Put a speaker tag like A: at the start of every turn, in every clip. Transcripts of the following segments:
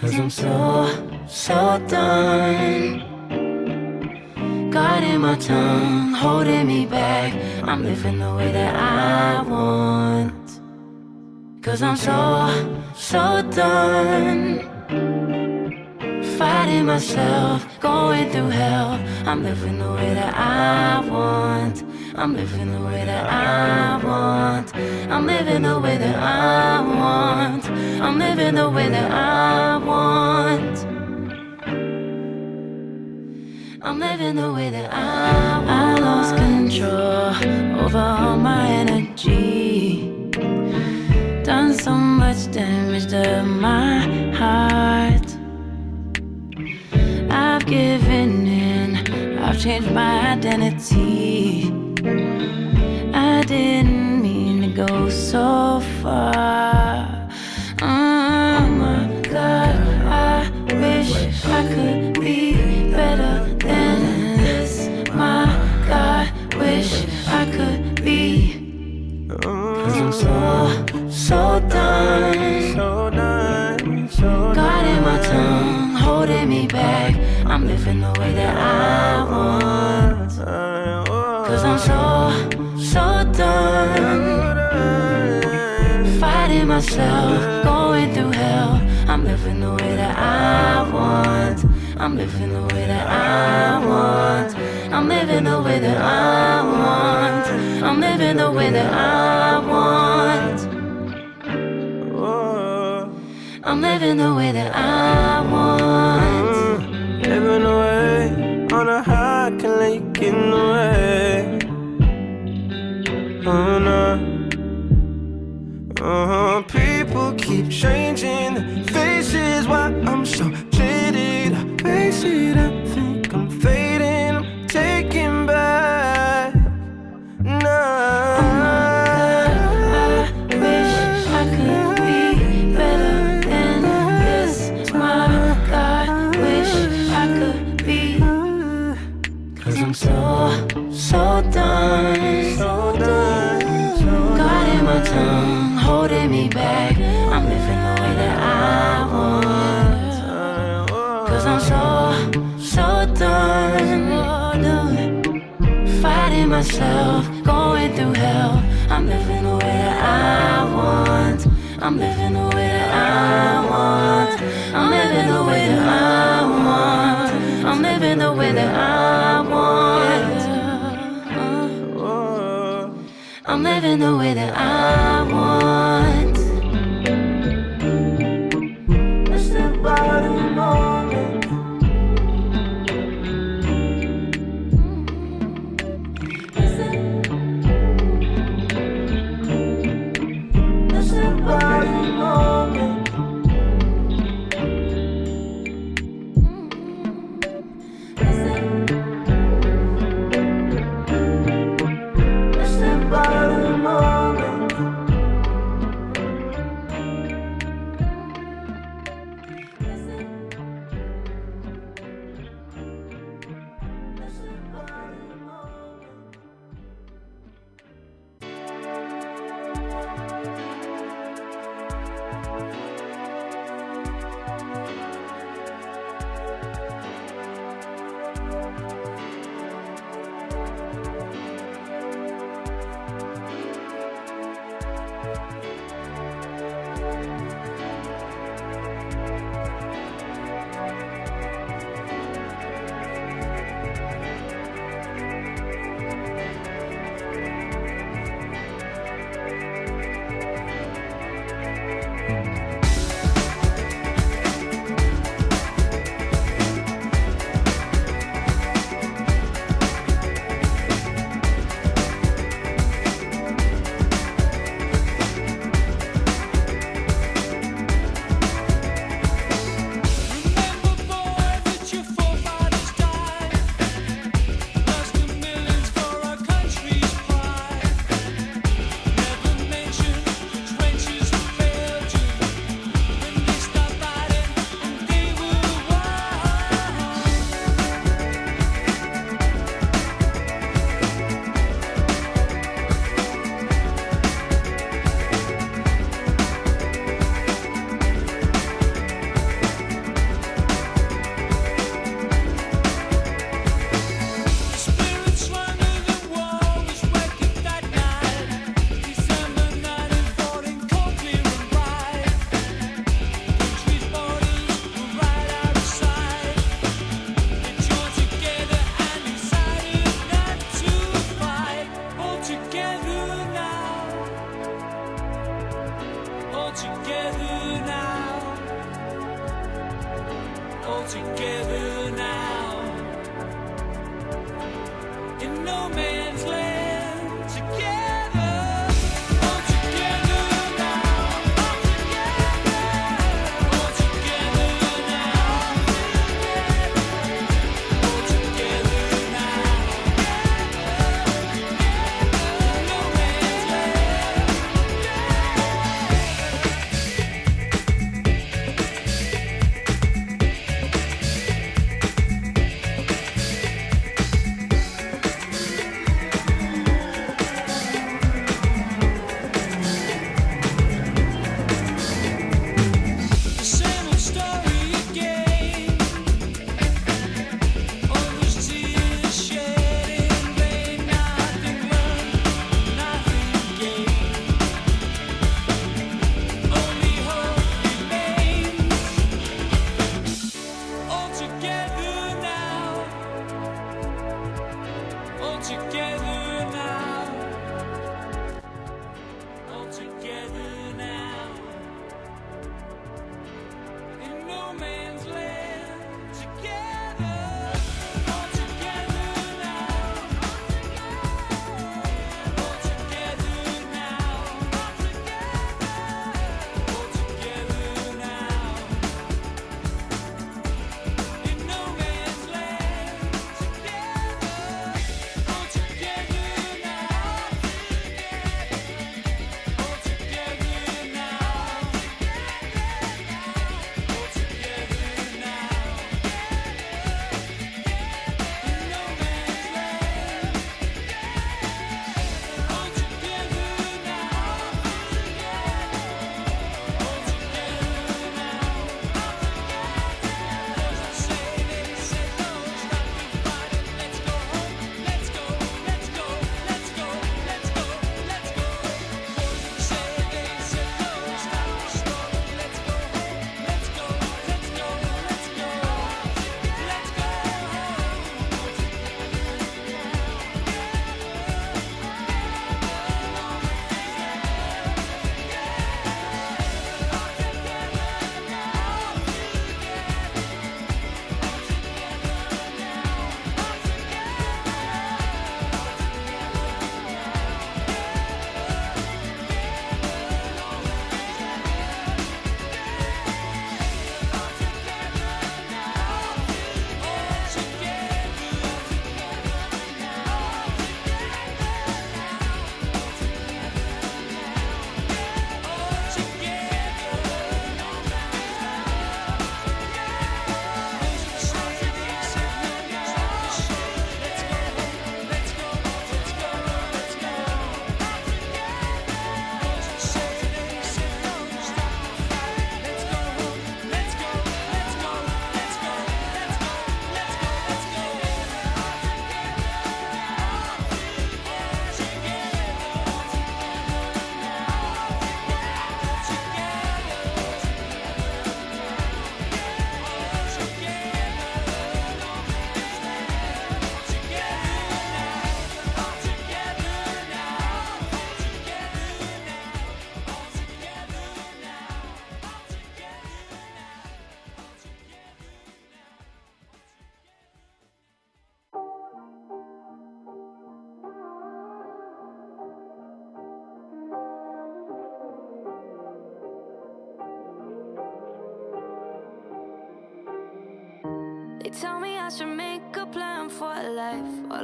A: Cause I'm so, so done. Guarding my tongue, holding me back. I'm living the way that I want. Cause I'm so, so done. Fighting myself, going through hell. I'm living the way that I want. I'm living the way that I want. I'm living the way that I want. I'm living the way that I want. I'm living the way that I want. I lost control over all my energy. Done so much damage to my heart. I've given in, I've changed my identity. I didn't so far. Myself, going through hell. I'm living the way that I want. I'm living the way that I want. I'm living the way that I want. I'm living the way that I want. I'm living the way that I want.
B: Mm, living away on a high, can let you get in the way. Oh no. Uh-huh. People keep changing their faces. Why I'm so jaded, I it, I think I'm fading. I'm taking back.
A: Nah. Cause I'm so, so done
B: so, so done.
A: Fighting myself, going through hell. I'm living the way that I want. I'm living the way that I want. I'm living the way that I want. I'm living the way that I want. I'm living the way that I want.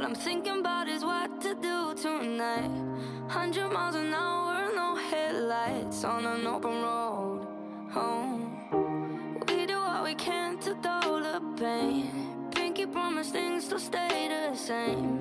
C: I'm thinking about is what to do tonight. Hundred miles an hour, no headlights on an open road. Home. We do what we can to dull the pain. Pinky promise things to stay the same.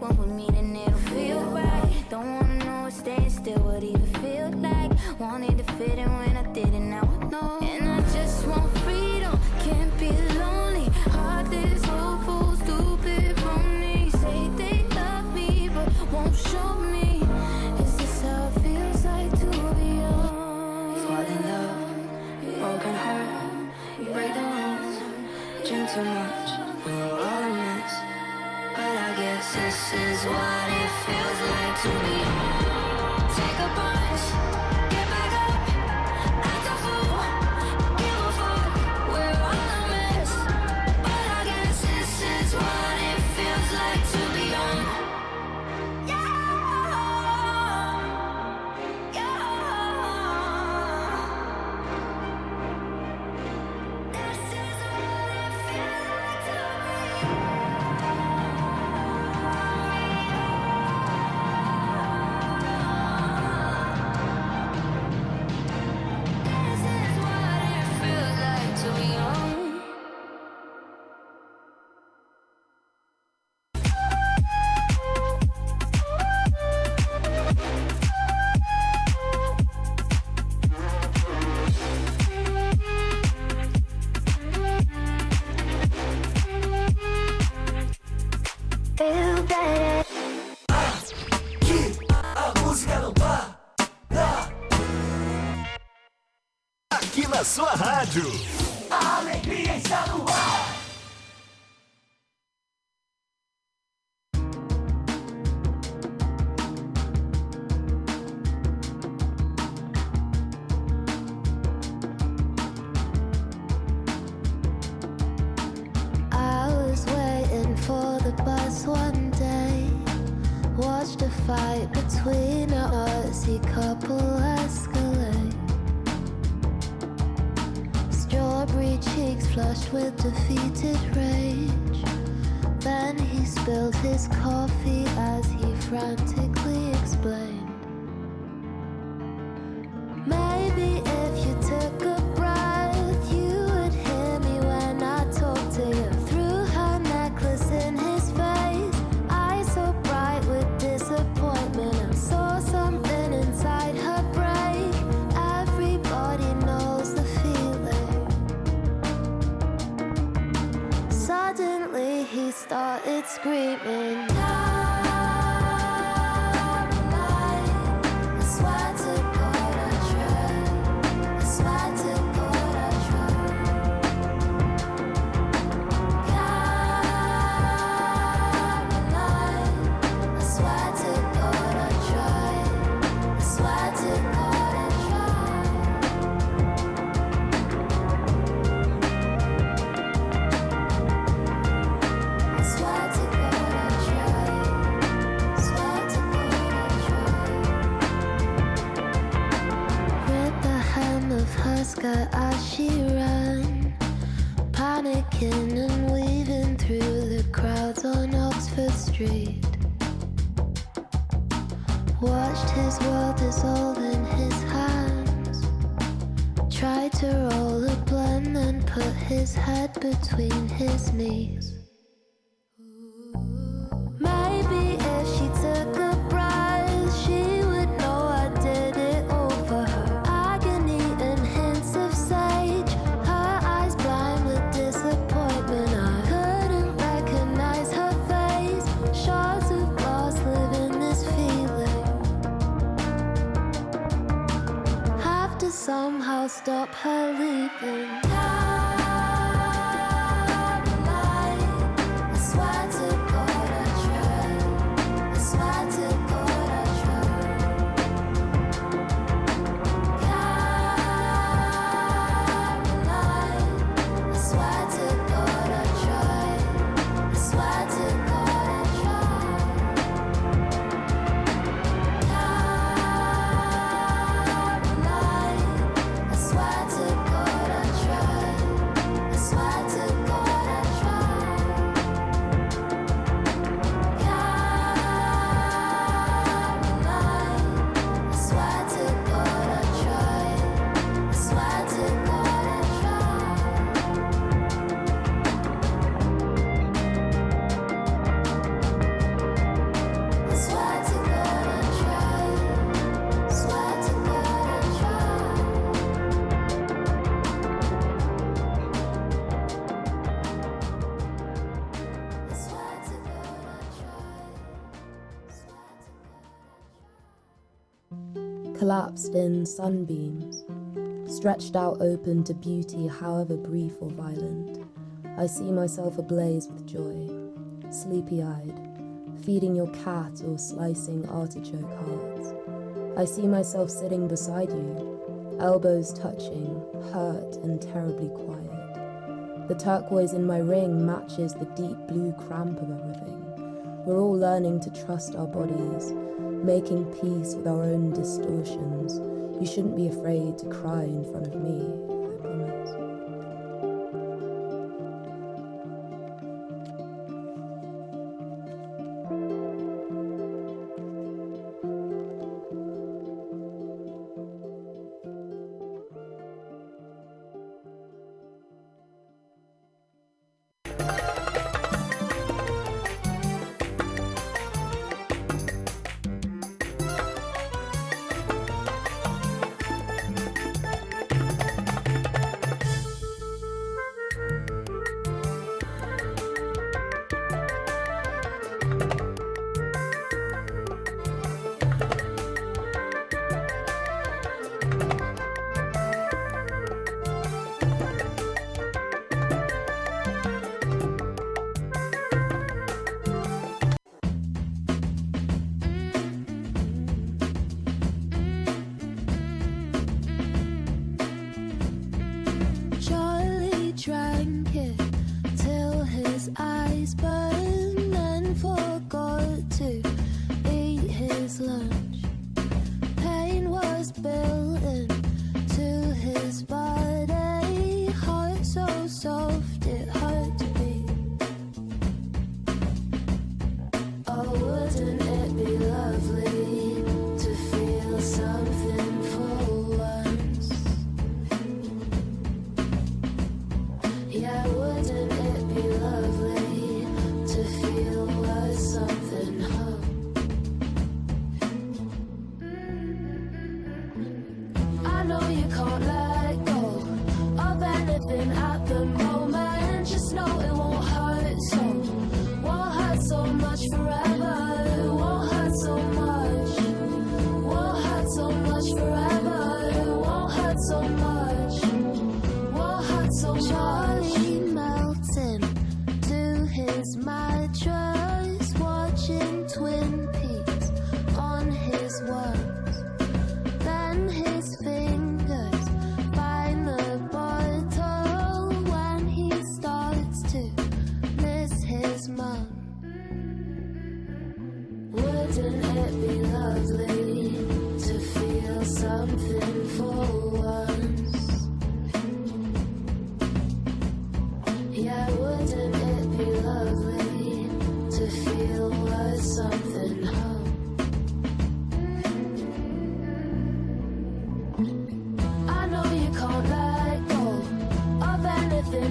C: One with me, then it'll feel right. Don't wanna know it, staying
D: still, what do
E: collapsed in sunbeams, stretched out open to beauty, however brief or violent. I see myself ablaze with joy, sleepy eyed, feeding your cat or slicing artichoke hearts. I see myself sitting beside you, elbows touching, hurt and terribly quiet. The turquoise in my ring matches the deep blue cramp of everything. We're all learning to trust our bodies, making peace with our own distortions. You shouldn't be afraid to cry in front of me,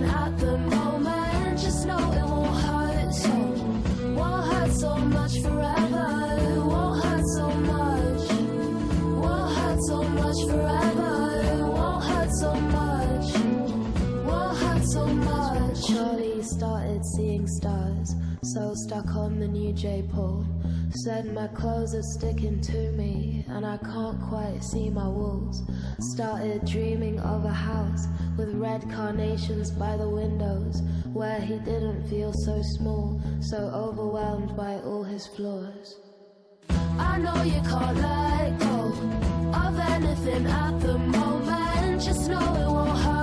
D: at the moment. Just know it won't hurt so, much forever. Won't hurt so much, forever. Won't hurt so much. Charlie started seeing stars, so stuck on the new J Paul. Said my clothes are sticking to me, and I can't quite see my walls. Started dreaming of a house with red carnations by the windows, where he didn't feel so small, so overwhelmed by all his flaws. I know you can't let go of anything at the moment. Just know it won't hurt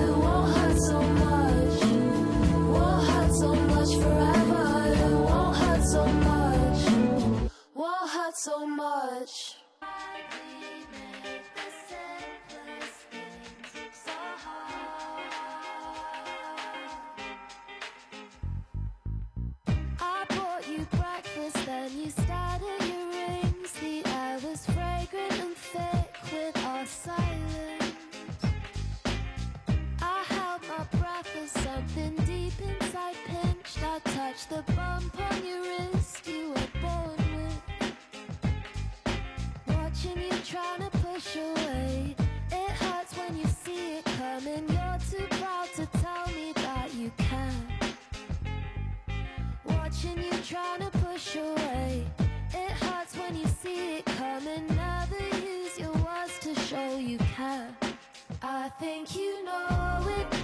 D: Forever. It won't hurt so much. Won't hurt so much. The bump on your wrist you were born with. Watching you trying to push away. It hurts when you see it coming. You're too proud to tell me that you can. Watching you trying to push away. It hurts when you see it coming. Never use your words to show you care. I think you know it.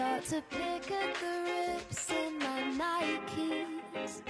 D: Start to pick at the rips in my Nikes.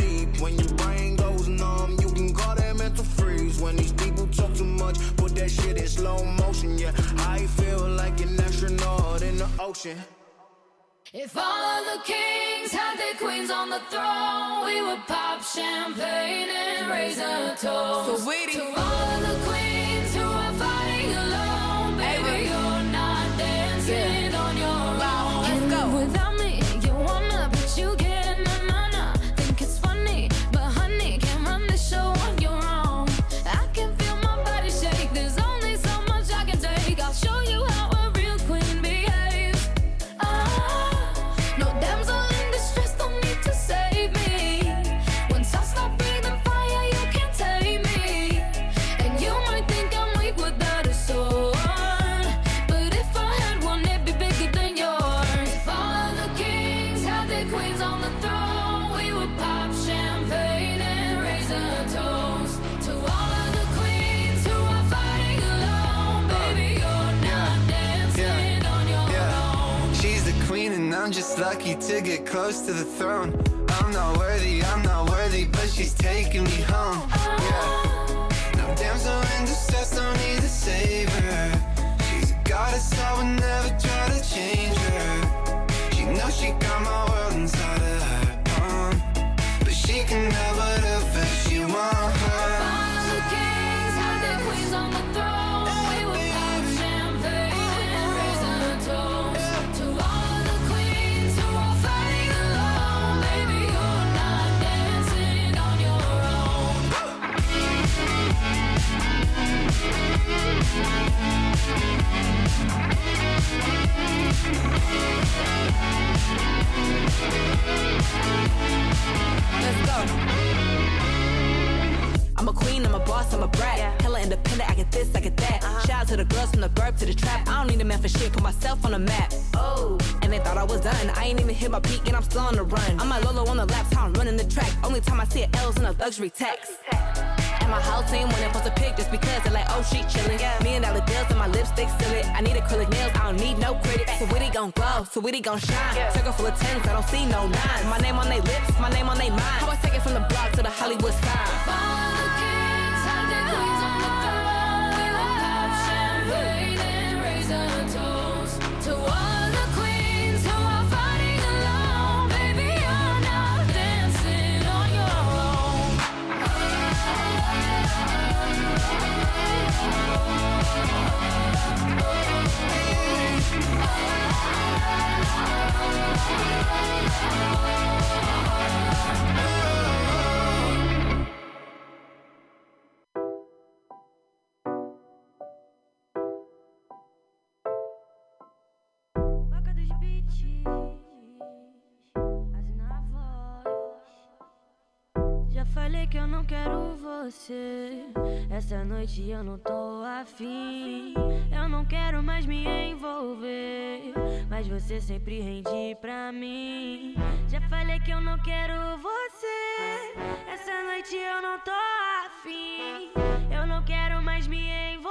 B: When your brain goes numb, you can call that mental freeze. When these people talk too much, put that shit in slow motion. Yeah, I feel like an astronaut in the ocean.
C: If all of the kings had their queens on the throne, we would pop champagne and raise a toast.
F: So waiting.
C: to all of the queens
G: Just lucky to get close to the throne. I'm not worthy, I'm not worthy, but she's taking me home. Yeah. No damsel in distress, don't need a savior. She's a goddess, I would never try to change her. She knows she got my world inside of her palm. But she can have whatever
F: I'm a queen, I'm a boss, I'm a brat. Hella independent, I get this, I get that. Uh-huh. Shout out to the girls from the burp to the trap. I don't need a man for shit, put myself on the map. Oh, and they thought I was done. I ain't even hit my peak and I'm still on the run. I'm like Lolo on the laps, how I'm running the track. Only time I see it L's in a luxury tax. My whole team when they post a pic just because they're like, oh, she chillin'. Yeah. Million dollar deals and my lipstick still it. I need acrylic nails, I don't need no credit. So witty gon' glow, so witty gon' shine. Circle full of tens, I don't see no nines. My name on they lips, my name on they mind. How I take it from the block to the Hollywood sign.
A: Thank you. Não quero você. Essa noite eu não tô afim. Eu não quero mais me envolver. Mas você sempre rende pra mim. Já falei que eu não quero você. Essa noite eu não tô afim. Eu não quero mais me envolver.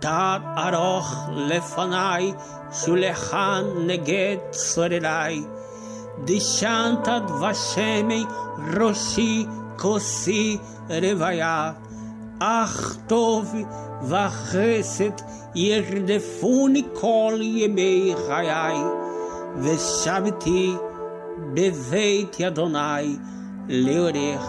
H: Tad aroch lefanai, shulechan neget sorerai. Dishantad vashemei, roshi kosi revaya. Ach tov vachesed yerdefuni kol yemei chayai. Veshaviti beveit Adonai leorech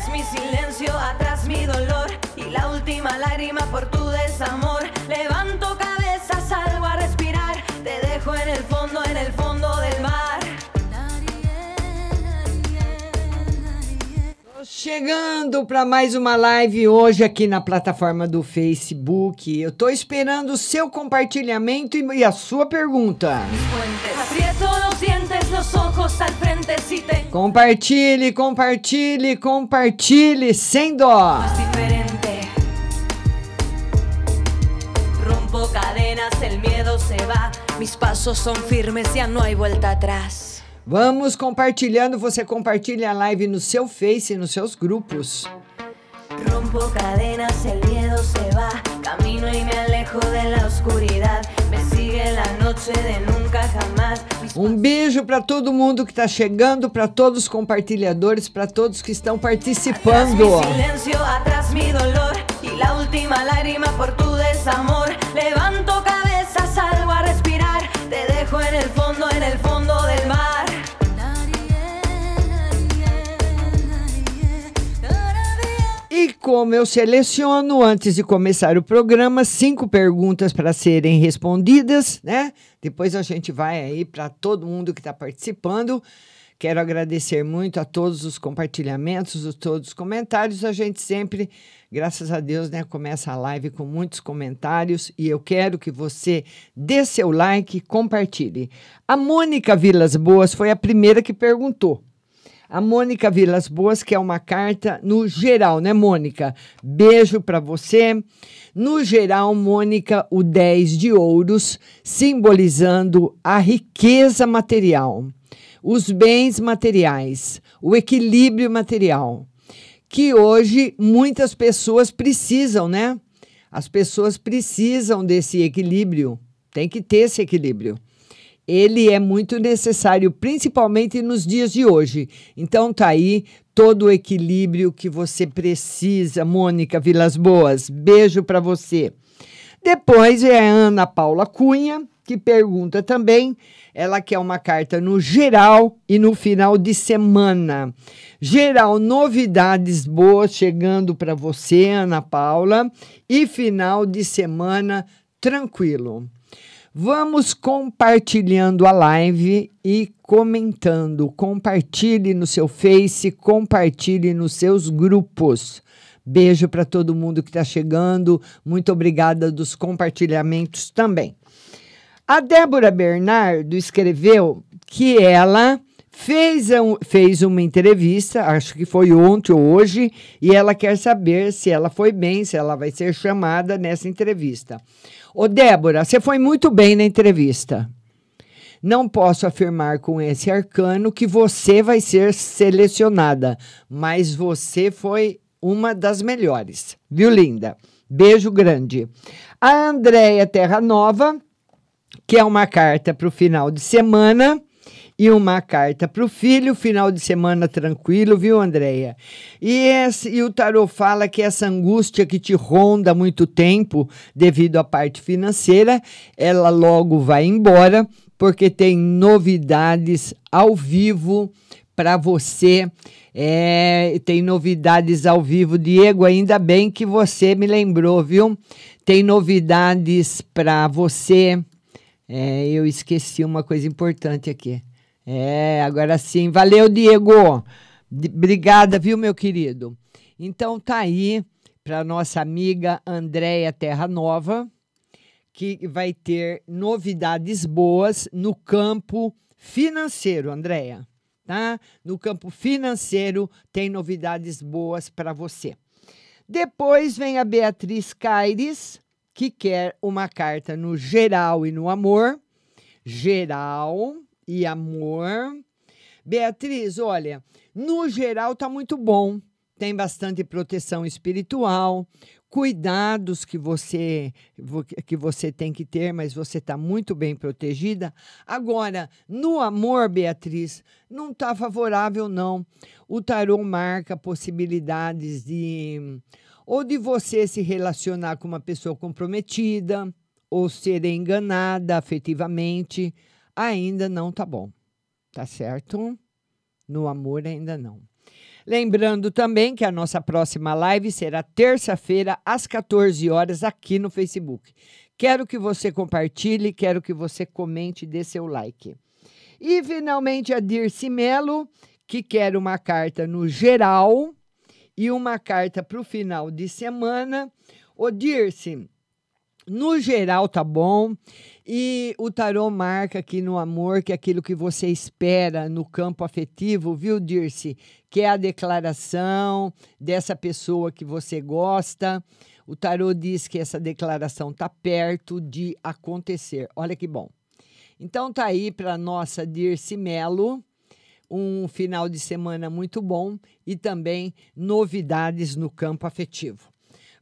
I: Atrás mi silencio, atrás mi dolor y la última lágrima por tu desamor. Levanto cabeza, salgo a respirar, te dejo en el fondo, en el fondo del mar.
J: Chegando para mais uma live hoje aqui na plataforma do Facebook. Eu tô esperando o seu compartilhamento e, a sua pergunta.
I: Aprieto
J: Compartilhe, compartilhe, compartilhe, sem dó.
I: Rompo cadenas, el miedo se va, mis pasos son firmes, ya no hay vuelta atrás.
J: Vamos compartilhando, você compartilha a live no seu Face, nos seus grupos.
I: Rompo cadenas, el miedo se va, camino y me alejo de la oscuridad. Me sigue la noche de nunca jamás.
J: Um beijo para todo mundo que está chegando, para todos os compartilhadores, para todos que estão
I: Atrás
J: participando.
I: mi silencio, atrás mi dolor y la última lágrima por tu desamor. Levanto cabeza, salgo a respirar, te dejo en el fondo, en el fondo
J: como eu seleciono antes de começar o programa cinco perguntas para serem respondidas, né? Depois a gente vai aí para todo mundo que está participando. Quero agradecer muito a todos os compartilhamentos, a todos os comentários. A gente sempre, graças a Deus, né, começa a live com muitos comentários e eu quero que você dê seu like e compartilhe. A Mônica Vilas Boas foi a primeira que perguntou. A Mônica Vilas Boas, que é uma carta no geral, né, Mônica? Beijo para você. No geral, Mônica, o 10 de ouros, simbolizando a riqueza material, os bens materiais, o equilíbrio material. que hoje muitas pessoas precisam, né? As pessoas precisam desse equilíbrio, tem que ter esse equilíbrio. Ele é muito necessário, principalmente nos dias de hoje. Então tá aí todo o equilíbrio que você precisa, Mônica Vilas Boas. Beijo para você. Depois é a Ana Paula Cunha, que pergunta também. Ela quer uma carta no geral e no final de semana. Geral, novidades boas chegando para você, Ana Paula, e final de semana tranquilo. Vamos compartilhando a live e comentando. Compartilhe no seu Face, compartilhe nos seus grupos. Beijo para todo mundo que está chegando. Muito obrigada dos compartilhamentos também. A Débora Bernardo escreveu que ela fez, um, fez uma entrevista, acho que foi ontem ou hoje, e ela quer saber se ela foi bem, se ela vai ser chamada nessa entrevista. Ô, Débora, você foi muito bem na entrevista. Não posso afirmar com esse arcano que você vai ser selecionada, mas você foi uma das melhores, viu, linda? Beijo grande. A Andréia Terra Nova, que é uma carta para o final de semana e uma carta para o filho, final de semana tranquilo, viu, Andréia? E, e o tarô fala que essa angústia que te ronda há muito tempo, devido à parte financeira, ela logo vai embora, porque tem novidades ao vivo para você. É, tem novidades ao vivo, Diego. Ainda bem que você me lembrou, viu? Tem novidades para você. É, eu esqueci uma coisa importante aqui. É, agora sim. Valeu, Diego. Obrigada, viu, meu querido? Então tá aí para nossa amiga Andréia Terra Nova, que vai ter novidades boas no campo financeiro, Andréia. Tá? No campo financeiro tem novidades boas para você. Depois vem a Beatriz Caires, que quer uma carta no geral e no amor. Geral e amor. Beatriz, olha, no geral tá muito bom. Tem bastante proteção espiritual, cuidados que você que você tem que ter, mas você está muito bem protegida. Agora, no amor, Beatriz, não está favorável não. O tarô marca possibilidades de ou de você se relacionar com uma pessoa comprometida ou ser enganada afetivamente ainda não tá bom. Tá certo? No amor ainda não. Lembrando também que a nossa próxima live será terça-feira às 14 horas aqui no Facebook. Quero que você compartilhe, quero que você comente e dê seu like. E finalmente a Dirce Melo, que quer uma carta no geral e uma carta para o final de semana. Ô Dirce, no geral tá bom. E o tarô marca aqui no amor que é aquilo que você espera no campo afetivo, viu, Dirce? Que é a declaração dessa pessoa que você gosta. O tarô diz que essa declaração tá perto de acontecer. Olha que bom. Então tá aí para nossa Dirce Melo um final de semana muito bom e também novidades no campo afetivo.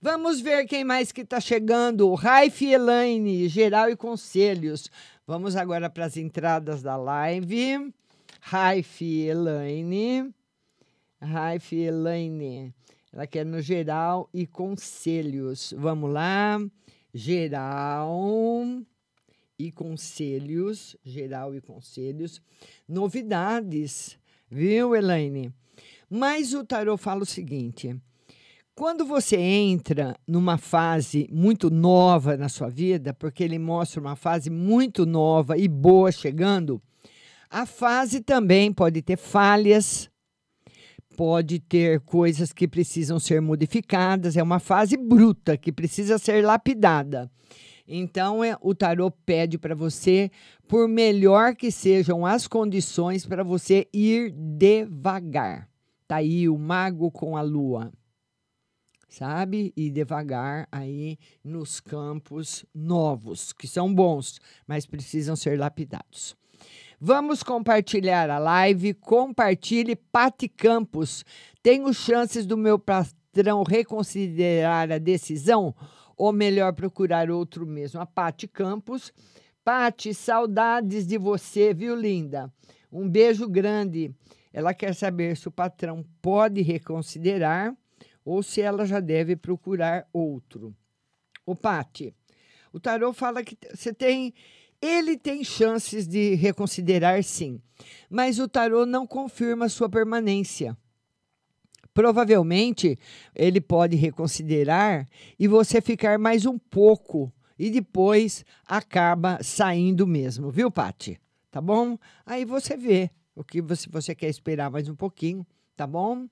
J: Vamos ver quem mais que está chegando. Raif Elaine, geral e conselhos. Vamos agora para as entradas da live. Raif Elaine. Raif Elaine. Ela quer no geral e conselhos. Vamos lá. Geral e conselhos. Geral e conselhos. Novidades, viu, Elaine? Mas o tarot fala o seguinte quando você entra numa fase muito nova na sua vida, porque ele mostra uma fase muito nova e boa chegando, a fase também pode ter falhas, pode ter coisas que precisam ser modificadas, é uma fase bruta que precisa ser lapidada. Então, é, o tarô pede para você, por melhor que sejam as condições, para você ir devagar. Tá aí o mago com a lua sabe? E devagar aí nos campos novos, que são bons, mas precisam ser lapidados. Vamos compartilhar a live. Compartilhe Pati Campos. Tenho chances do meu patrão reconsiderar a decisão ou melhor procurar outro mesmo? A Pati Campos. Pati, saudades de você, viu, linda? Um beijo grande. Ela quer saber se o patrão pode reconsiderar ou se ela já deve procurar outro. O Pati, o tarô fala que você tem ele tem chances de reconsiderar, sim, mas o tarô não confirma sua permanência. Provavelmente ele pode reconsiderar e você ficar mais um pouco e depois acaba saindo mesmo, viu, Pati? Tá bom? Aí você vê o que você, você quer esperar mais um pouquinho, tá bom?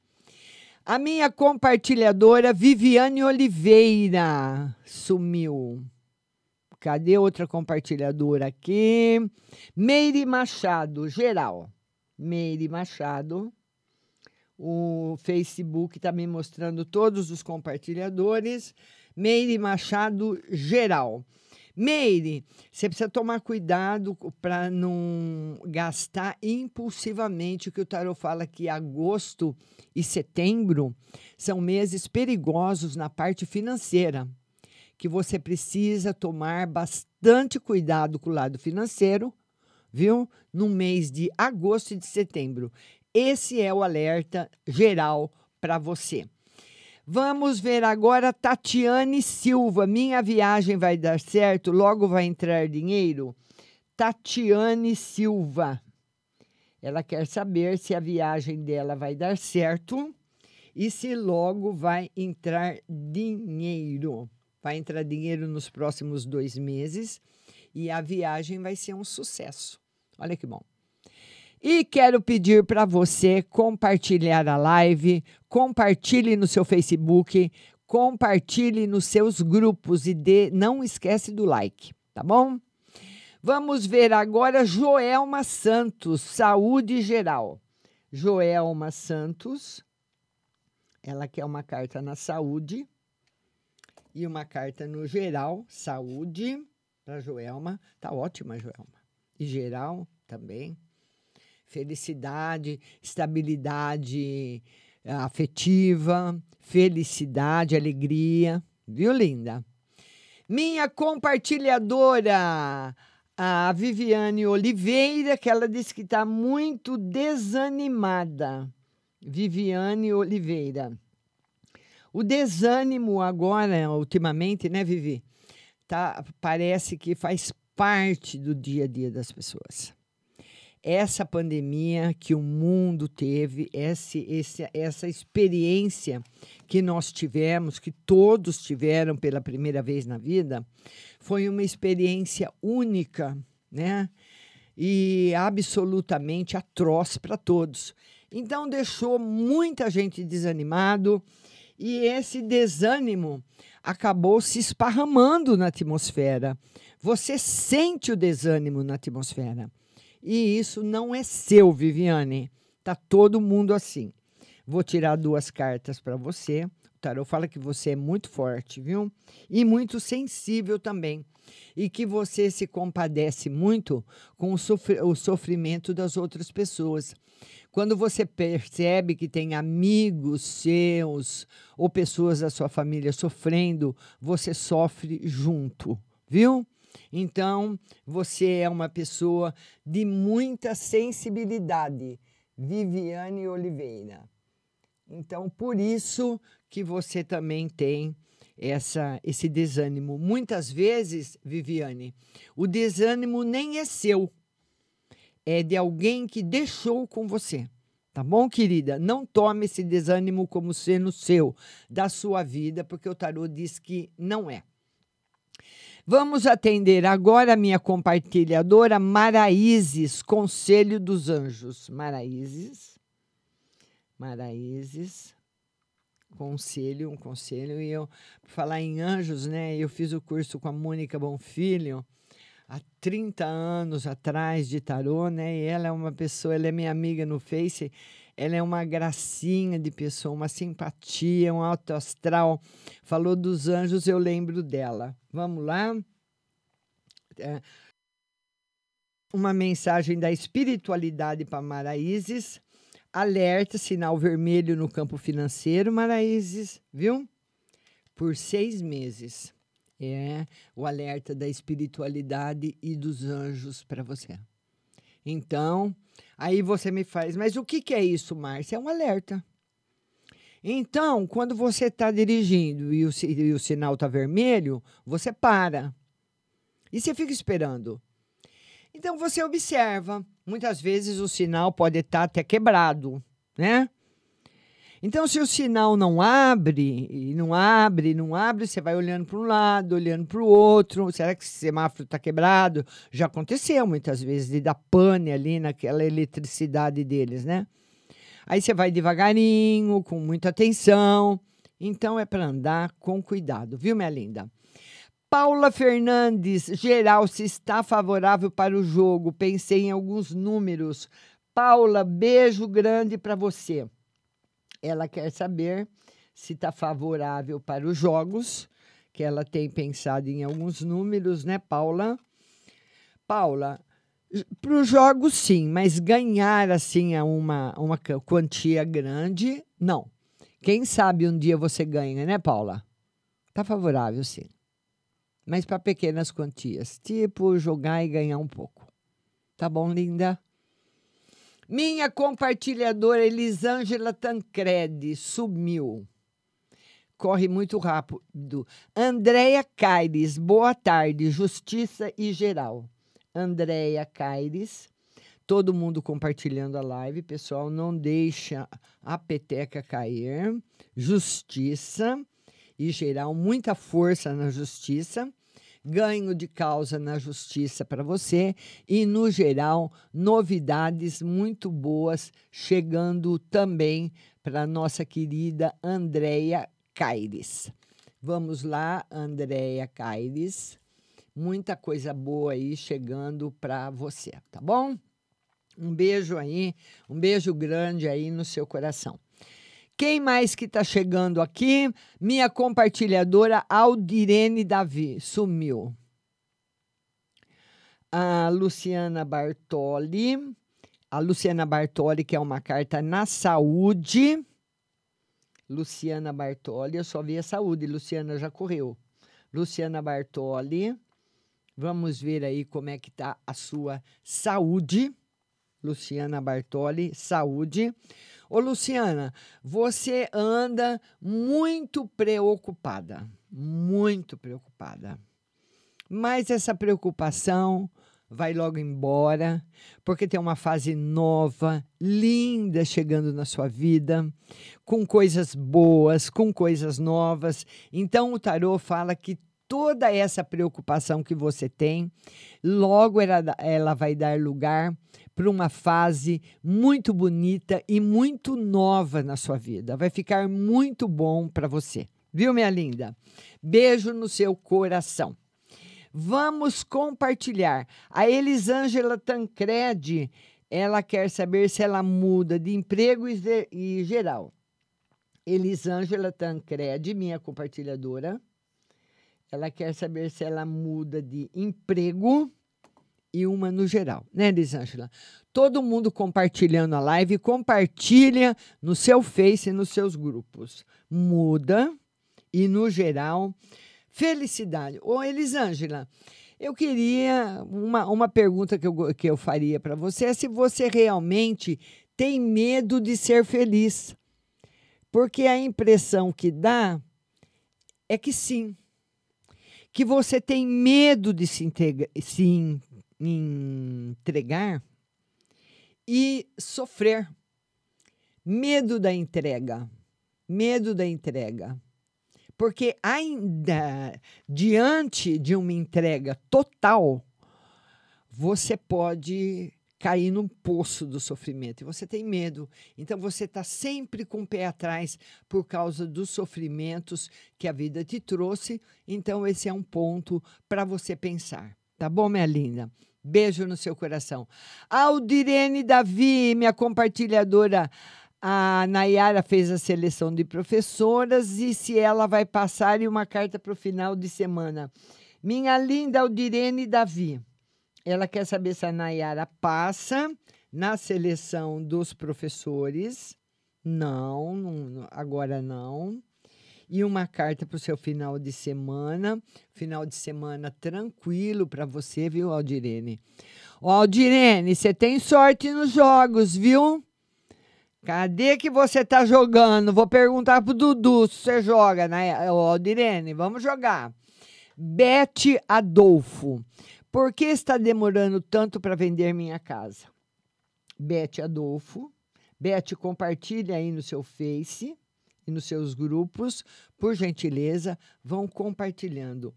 J: A minha compartilhadora Viviane Oliveira sumiu. Cadê outra compartilhadora aqui? Meire Machado, geral. Meire Machado. O Facebook está me mostrando todos os compartilhadores. Meire Machado, geral. Meire, você precisa tomar cuidado para não gastar impulsivamente, o que o Tarot fala que agosto e setembro são meses perigosos na parte financeira que você precisa tomar bastante cuidado com o lado financeiro, viu? No mês de agosto e de setembro. Esse é o alerta geral para você. Vamos ver agora Tatiane Silva. Minha viagem vai dar certo? Logo vai entrar dinheiro? Tatiane Silva. Ela quer saber se a viagem dela vai dar certo e se logo vai entrar dinheiro. Vai entrar dinheiro nos próximos dois meses e a viagem vai ser um sucesso. Olha que bom. E quero pedir para você compartilhar a live, compartilhe no seu Facebook, compartilhe nos seus grupos e dê, não esquece do like, tá bom? Vamos ver agora Joelma Santos, saúde geral. Joelma Santos, ela quer uma carta na saúde e uma carta no geral, saúde, para Joelma. Tá ótima, Joelma. E geral também. Felicidade, estabilidade eh, afetiva, felicidade, alegria. Viu, linda? Minha compartilhadora, a Viviane Oliveira, que ela disse que está muito desanimada. Viviane Oliveira. O desânimo agora, ultimamente, né, Vivi? Tá, parece que faz parte do dia a dia das pessoas. Essa pandemia que o mundo teve, esse, esse, essa experiência que nós tivemos, que todos tiveram pela primeira vez na vida, foi uma experiência única, né? E absolutamente atroz para todos. Então deixou muita gente desanimado e esse desânimo acabou se esparramando na atmosfera. Você sente o desânimo na atmosfera. E isso não é seu, Viviane. Tá todo mundo assim. Vou tirar duas cartas para você. O tarot fala que você é muito forte, viu? E muito sensível também. E que você se compadece muito com o, o sofrimento das outras pessoas. Quando você percebe que tem amigos seus ou pessoas da sua família sofrendo, você sofre junto, viu? Então, você é uma pessoa de muita sensibilidade, Viviane Oliveira. Então, por isso que você também tem essa, esse desânimo. Muitas vezes, Viviane, o desânimo nem é seu, é de alguém que deixou com você. Tá bom, querida? Não tome esse desânimo como sendo seu, da sua vida, porque o tarô diz que não é. Vamos atender agora a minha compartilhadora Maraízes, Conselho dos Anjos. Maraízes. Maraízes. Conselho, um conselho. E eu, falar em anjos, né? Eu fiz o curso com a Mônica Bonfilho há 30 anos atrás de tarô, né? E ela é uma pessoa, ela é minha amiga no Face, ela é uma gracinha de pessoa, uma simpatia, um alto astral. Falou dos anjos, eu lembro dela. Vamos lá? É, uma mensagem da espiritualidade para Maraízes. Alerta, sinal vermelho no campo financeiro, Maraízes, viu? Por seis meses. É o alerta da espiritualidade e dos anjos para você. Então, aí você me faz, mas o que, que é isso, Márcia? É um alerta. Então, quando você está dirigindo e o, e o sinal está vermelho, você para. E você fica esperando. Então você observa. Muitas vezes o sinal pode estar até quebrado, né? Então, se o sinal não abre, e não abre, não abre, você vai olhando para um lado, olhando para o outro. Será que esse semáforo está quebrado? Já aconteceu muitas vezes de dar pane ali naquela eletricidade deles, né? Aí você vai devagarinho, com muita atenção. Então é para andar com cuidado, viu, minha linda? Paula Fernandes, geral, se está favorável para o jogo. Pensei em alguns números. Paula, beijo grande para você. Ela quer saber se está favorável para os jogos, que ela tem pensado em alguns números, né, Paula? Paula, para os jogos, sim, mas ganhar assim a uma, uma quantia grande, não. Quem sabe um dia você ganha, né, Paula? Tá favorável, sim. Mas para pequenas quantias, tipo jogar e ganhar um pouco. Tá bom, linda? Minha compartilhadora Elisângela Tancredi sumiu. Corre muito rápido. Andréia Caires, boa tarde. Justiça e geral. Andréia Caires. Todo mundo compartilhando a live. Pessoal, não deixa a peteca cair. Justiça e geral, muita força na justiça. Ganho de causa na justiça para você e, no geral, novidades muito boas chegando também para nossa querida Andréia Caires. Vamos lá, Andréia Caires. Muita coisa boa aí chegando para você, tá bom? Um beijo aí, um beijo grande aí no seu coração. Quem mais que está chegando aqui? Minha compartilhadora Aldirene Davi sumiu. A Luciana Bartoli. A Luciana Bartoli, que é uma carta na saúde. Luciana Bartoli, eu só vi a saúde. Luciana já correu. Luciana Bartoli. Vamos ver aí como é que está a sua saúde. Luciana Bartoli, saúde. Ô, Luciana, você anda muito preocupada, muito preocupada. Mas essa preocupação vai logo embora, porque tem uma fase nova, linda chegando na sua vida, com coisas boas, com coisas novas. Então o tarô fala que toda essa preocupação que você tem, logo ela, ela vai dar lugar para uma fase muito bonita e muito nova na sua vida. Vai ficar muito bom para você. Viu, minha linda? Beijo no seu coração. Vamos compartilhar. A Elisângela Tancredi, ela quer saber se ela muda de emprego e, e geral. Elisângela Tancredi, minha compartilhadora, ela quer saber se ela muda de emprego e uma no geral, né, Elisângela? Todo mundo compartilhando a live, compartilha no seu Face e nos seus grupos. Muda e no geral, felicidade. Ô, Elisângela, eu queria uma, uma pergunta que eu, que eu faria para você é se você realmente tem medo de ser feliz. Porque a impressão que dá é que sim. Que você tem medo de se, integra- se en- entregar e sofrer. Medo da entrega. Medo da entrega. Porque ainda diante de uma entrega total, você pode cair num poço do sofrimento e você tem medo. Então você está sempre com o pé atrás por causa dos sofrimentos que a vida te trouxe. Então esse é um ponto para você pensar. Tá bom, minha linda? Beijo no seu coração. Aldirene Davi, minha compartilhadora. A Nayara fez a seleção de professoras e se ela vai passar e uma carta para o final de semana. Minha linda Aldirene Davi. Ela quer saber se a Nayara passa, na seleção dos professores. Não, não agora não. E uma carta para o seu final de semana. Final de semana tranquilo para você, viu, Aldirene? Ó, Aldirene, você tem sorte nos jogos, viu? Cadê que você tá jogando? Vou perguntar pro Dudu se você joga, né? Aldirene, vamos jogar. Bete Adolfo. Por que está demorando tanto para vender minha casa? Bete Adolfo. Bete, compartilha aí no seu Face e nos seus grupos. Por gentileza, vão compartilhando.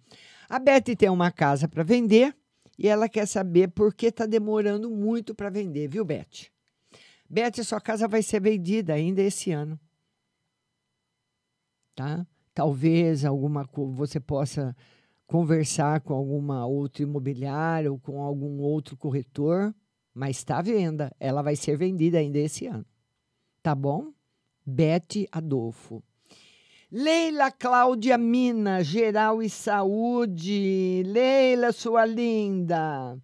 J: A Bete tem uma casa para vender e ela quer saber por que está demorando muito para vender, viu, Bete? Bete, sua casa vai ser vendida ainda esse ano. Tá? Talvez alguma você possa conversar com alguma outra imobiliária ou com algum outro corretor, mas está à venda. Ela vai ser vendida ainda esse ano. Tá bom? Bete Adolfo. Leila Cláudia Mina, Geral e Saúde. Leila, sua linda.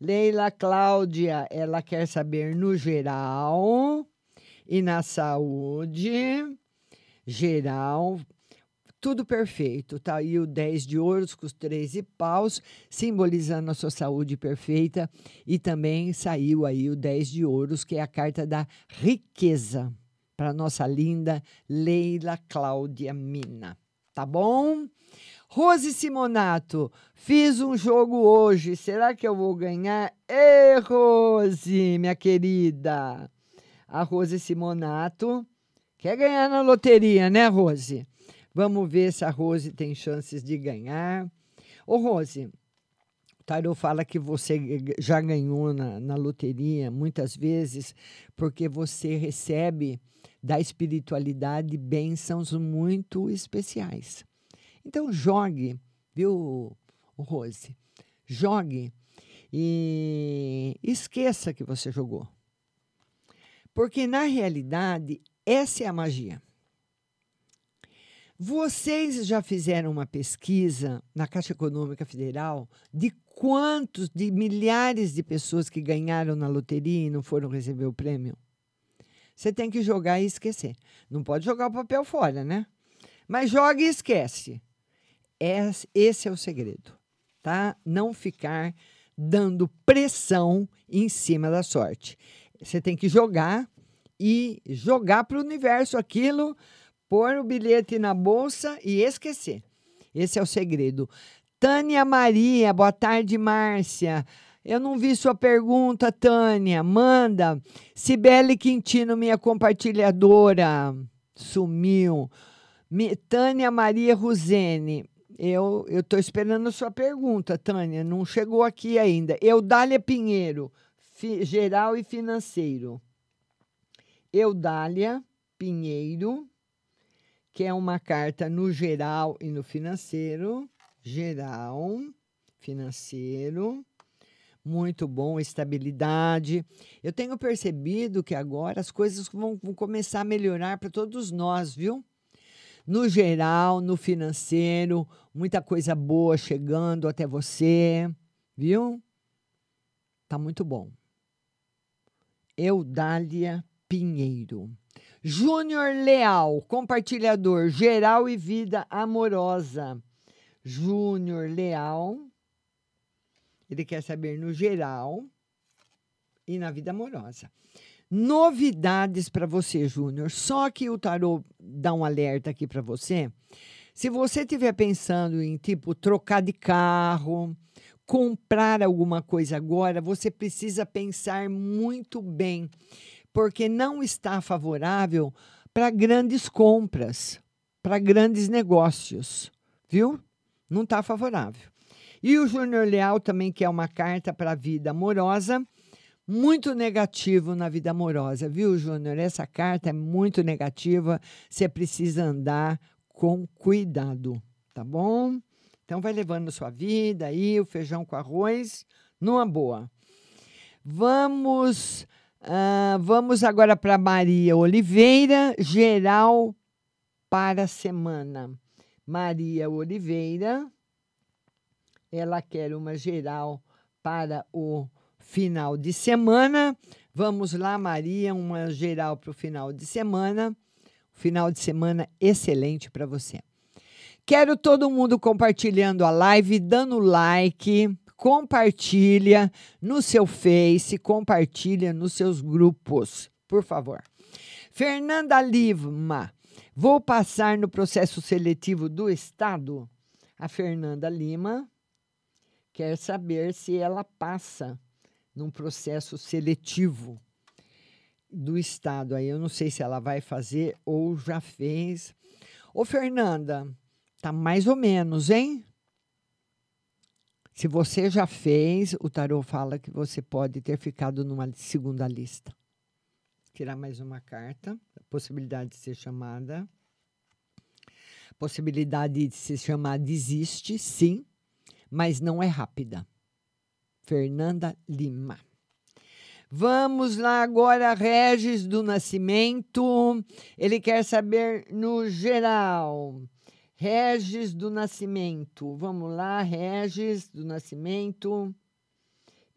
J: Leila Cláudia, ela quer saber no geral e na saúde. Geral, tudo perfeito. Tá aí o 10 de ouros com os 13 paus, simbolizando a sua saúde perfeita. E também saiu aí o 10 de ouros, que é a carta da riqueza, para nossa linda Leila Cláudia Mina. Tá bom? Rose Simonato, fiz um jogo hoje. Será que eu vou ganhar? Ê, Rose, minha querida. A Rose Simonato quer ganhar na loteria, né, Rose? Vamos ver se a Rose tem chances de ganhar. Ô, Rose, o Tarô fala que você já ganhou na, na loteria muitas vezes porque você recebe da espiritualidade bênçãos muito especiais. Então, jogue, viu, Rose? Jogue e esqueça que você jogou. Porque, na realidade, essa é a magia. Vocês já fizeram uma pesquisa na Caixa Econômica Federal de quantos, de milhares de pessoas que ganharam na loteria e não foram receber o prêmio? Você tem que jogar e esquecer. Não pode jogar o papel fora, né? Mas joga e esquece. Es- Esse é o segredo, tá? Não ficar dando pressão em cima da sorte. Você tem que jogar e jogar para o universo aquilo, pôr o bilhete na bolsa e esquecer. Esse é o segredo. Tânia Maria, boa tarde, Márcia. Eu não vi sua pergunta, Tânia. Manda. Cibele Quintino, minha compartilhadora. Sumiu. Mi- Tânia Maria Ruzene. Eu estou esperando a sua pergunta, Tânia. Não chegou aqui ainda. Eudália Pinheiro, fi- geral e financeiro. Eudália Pinheiro, que é uma carta no geral e no financeiro. Geral, financeiro. Muito bom, estabilidade. Eu tenho percebido que agora as coisas vão, começar a melhorar para todos nós, viu? No geral, no financeiro, muita coisa boa chegando até você, viu? Tá muito bom. Eudália Pinheiro. Júnior Leal, compartilhador geral e vida amorosa. Júnior Leal. Ele quer saber no geral e na vida amorosa. Novidades para você, Júnior. Só que o tarô dá um alerta aqui para você. Se você estiver pensando em tipo trocar de carro, comprar alguma coisa agora, você precisa pensar muito bem, porque não está favorável para grandes compras, para grandes negócios, viu? Não está favorável. E o Júnior Leal também quer uma carta para a vida amorosa, muito negativo na vida amorosa, viu, Júnior? Essa carta é muito negativa, você precisa andar com cuidado, tá bom? Então vai levando sua vida aí, o feijão com arroz, numa boa. Vamos, ah, vamos agora para Maria Oliveira, geral para a semana. Maria Oliveira, ela quer uma geral para o final de semana. Vamos lá, Maria, uma geral para o final de semana. Final de semana excelente para você. Quero todo mundo compartilhando a live, dando like, compartilha no seu Face, compartilha nos seus grupos, por favor. Fernanda Lima, vou passar no processo seletivo do Estado. A Fernanda Lima quer saber se ela passa num processo seletivo do Estado. Aí eu não sei se ela vai fazer ou já fez. Ô, Fernanda, tá mais ou menos, hein? Se você já fez, o tarô fala que você pode ter ficado numa segunda lista. Tirar mais uma carta, possibilidade de ser chamada. Possibilidade de ser chamada existe, sim, mas não é rápida. Fernanda Lima. Vamos lá agora, Regis do Nascimento. Ele quer saber no geral. Regis do Nascimento. Vamos lá, Regis do Nascimento.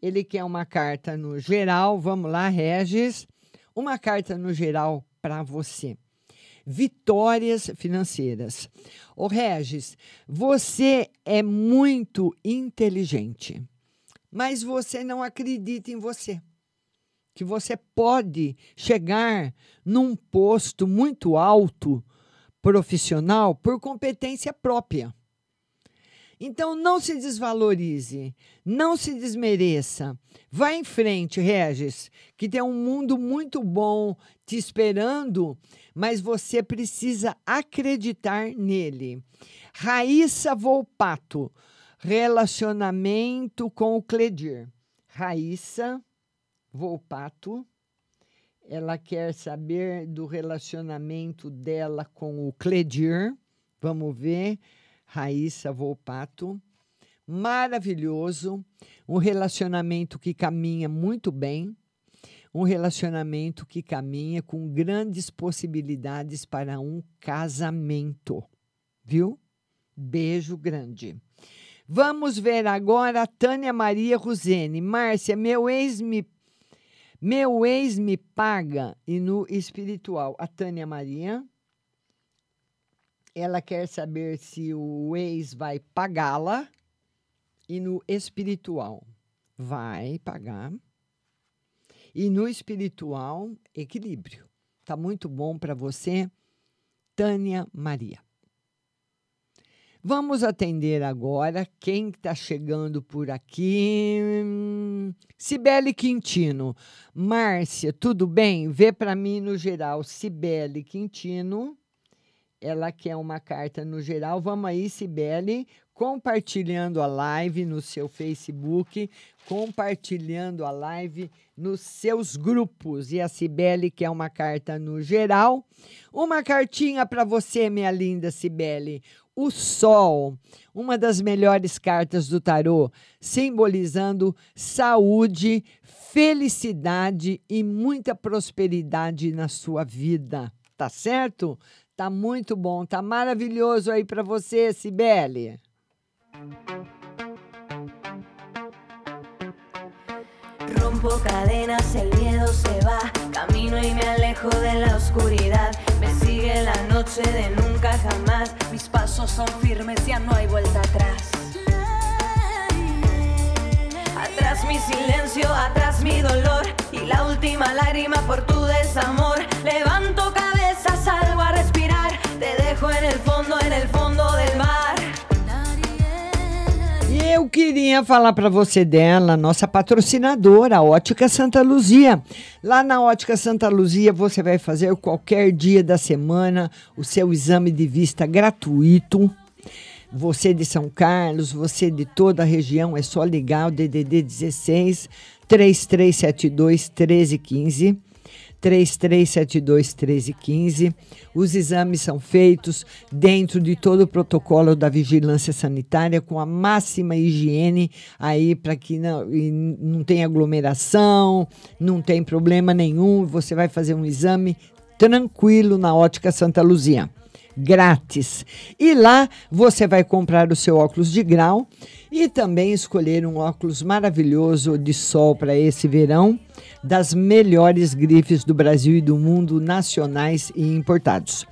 J: Ele quer uma carta no geral. Vamos lá, Regis. Uma carta no geral para você. Vitórias financeiras. Ô Regis, você é muito inteligente, mas você não acredita em você que você pode chegar num posto muito alto profissional por competência própria. Então não se desvalorize, não se desmereça. Vá em frente, Regis, que tem um mundo muito bom te esperando, mas você precisa acreditar nele. Raíssa Volpato, relacionamento com o Cledir. Raíssa Volpato. Ela quer saber do relacionamento dela com o Cledir. Vamos ver. Raíssa Volpato. Maravilhoso. Um relacionamento que caminha muito bem. Um relacionamento que caminha com grandes possibilidades para um casamento. Viu? Beijo grande. Vamos ver agora a Tânia Maria Rosene. Márcia, meu ex me meu ex me paga e no espiritual. A Tânia Maria. Ela quer saber se o ex vai pagá-la e no espiritual. Vai pagar. E no espiritual, equilíbrio. Tá muito bom para você, Tânia Maria. Vamos atender agora quem está chegando por aqui. Cibele Quintino. Márcia, tudo bem? Vê para mim no geral. Cibele Quintino. Ela quer uma carta no geral. Vamos aí, Cibele, compartilhando a live no seu Facebook, compartilhando a live nos seus grupos. E a Cibele quer uma carta no geral. Uma cartinha para você, minha linda Cibele o Sol, uma das melhores cartas do tarô, simbolizando saúde, felicidade e muita prosperidade na sua vida. Tá certo? Tá muito bom, tá maravilhoso aí para você, Sibele.
A: Rompo cadenas, el miedo se va, camino y me alejo de la oscuridad. Me sigue la noche de nunca jamás, mis pasos son firmes, ya no hay vuelta atrás. Atrás mi silencio, atrás mi dolor y la última lágrima por tu desamor. Levanto cabeza, salgo a respirar, te dejo en el fondo, en el fondo
J: queria falar para você dela, nossa patrocinadora, a Ótica Santa Luzia. Lá na Ótica Santa Luzia você vai fazer qualquer dia da semana o seu exame de vista gratuito. Você de São Carlos, você de toda a região, é só ligar o DDD 16 3372 1315. 3372 1315. Os exames são feitos dentro de todo o protocolo da vigilância sanitária, com a máxima higiene aí para que não, não tenha aglomeração, não tem problema nenhum. Você vai fazer um exame tranquilo na Ótica Santa Luzia. grátis. E lá você vai comprar o seu óculos de grau e também escolher um óculos maravilhoso de sol para esse verão das melhores grifes do Brasil e do mundo, nacionais e importados.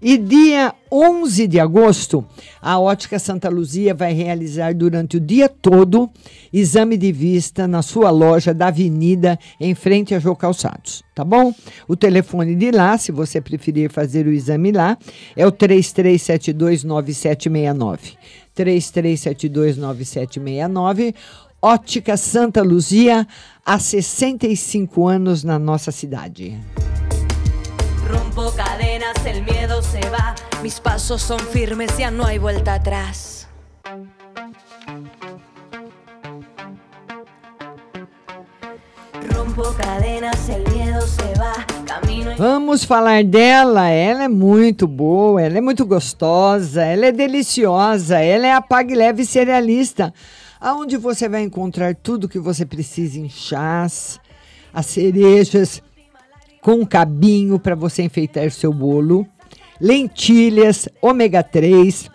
J: E dia 11 de agosto, a Ótica Santa Luzia vai realizar durante o dia todo exame de vista na sua loja da Avenida, em frente a Jô Calçados, tá bom? O telefone de lá, se você preferir fazer o exame lá, é o 33729769. 33729769. Ótica Santa Luzia, há 65 anos na nossa cidade.
F: Rompo cadenas, el miedo se va. Mis pasos son firmes, ya no hay vuelta atrás.
J: Vamos falar dela. Ela é muito boa, ela é muito gostosa, ela é deliciosa, ela é a Pague Leve Cerealista, aonde você vai encontrar tudo que você precisa em chás, as cerejas com cabinho para você enfeitar seu bolo, lentilhas, ômega 3,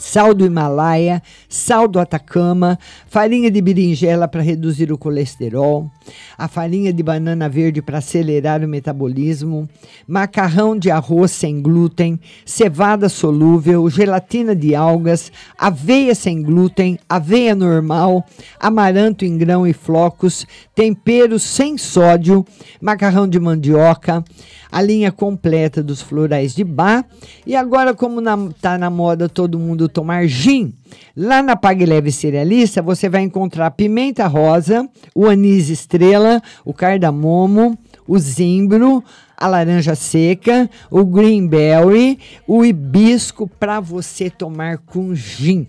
J: sal do Himalaia, sal do Atacama, farinha de berinjela para reduzir o colesterol, a farinha de banana verde para acelerar o metabolismo, macarrão de arroz sem glúten, cevada solúvel, gelatina de algas, aveia sem glúten, aveia normal, amaranto em grão e flocos, temperos sem sódio, macarrão de mandioca, a linha completa dos florais de bar. E agora, como está na moda todo mundo tomar gin, lá na Pague Leve Cerealista você vai encontrar pimenta rosa, o anis estrela, o cardamomo, o zimbro, a laranja seca, o greenberry, o hibisco para você tomar com gin.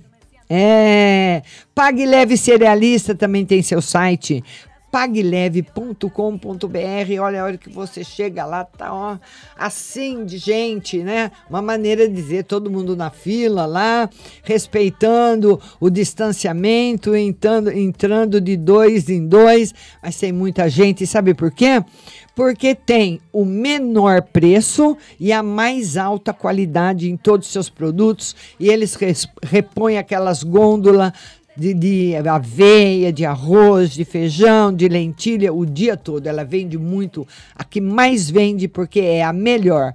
J: É, Pague Leve Cerealista também tem seu site pagleve.com.br. Olha a hora que você chega lá, tá ó, assim de gente, né? Uma maneira de dizer todo mundo na fila lá, respeitando o distanciamento, entrando, entrando de dois em dois, mas tem muita gente. Sabe por quê? Porque tem o menor preço e a mais alta qualidade em todos os seus produtos, e eles repõem aquelas gôndolas de, de aveia, de arroz, de feijão, de lentilha, o dia todo. Ela vende muito, a que mais vende porque é a melhor.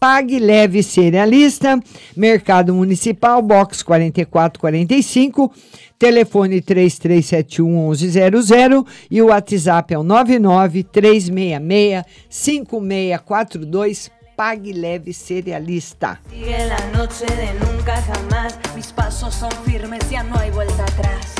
J: Pague Leve Cerealista, Mercado Municipal, box 4445, telefone 3371 1100 e o WhatsApp é o 99 366 5642. Pague Leve Cerealista.
F: Sigue la noche de nunca jamás. Mis pasos son firmes, ya no hay vuelta atrás.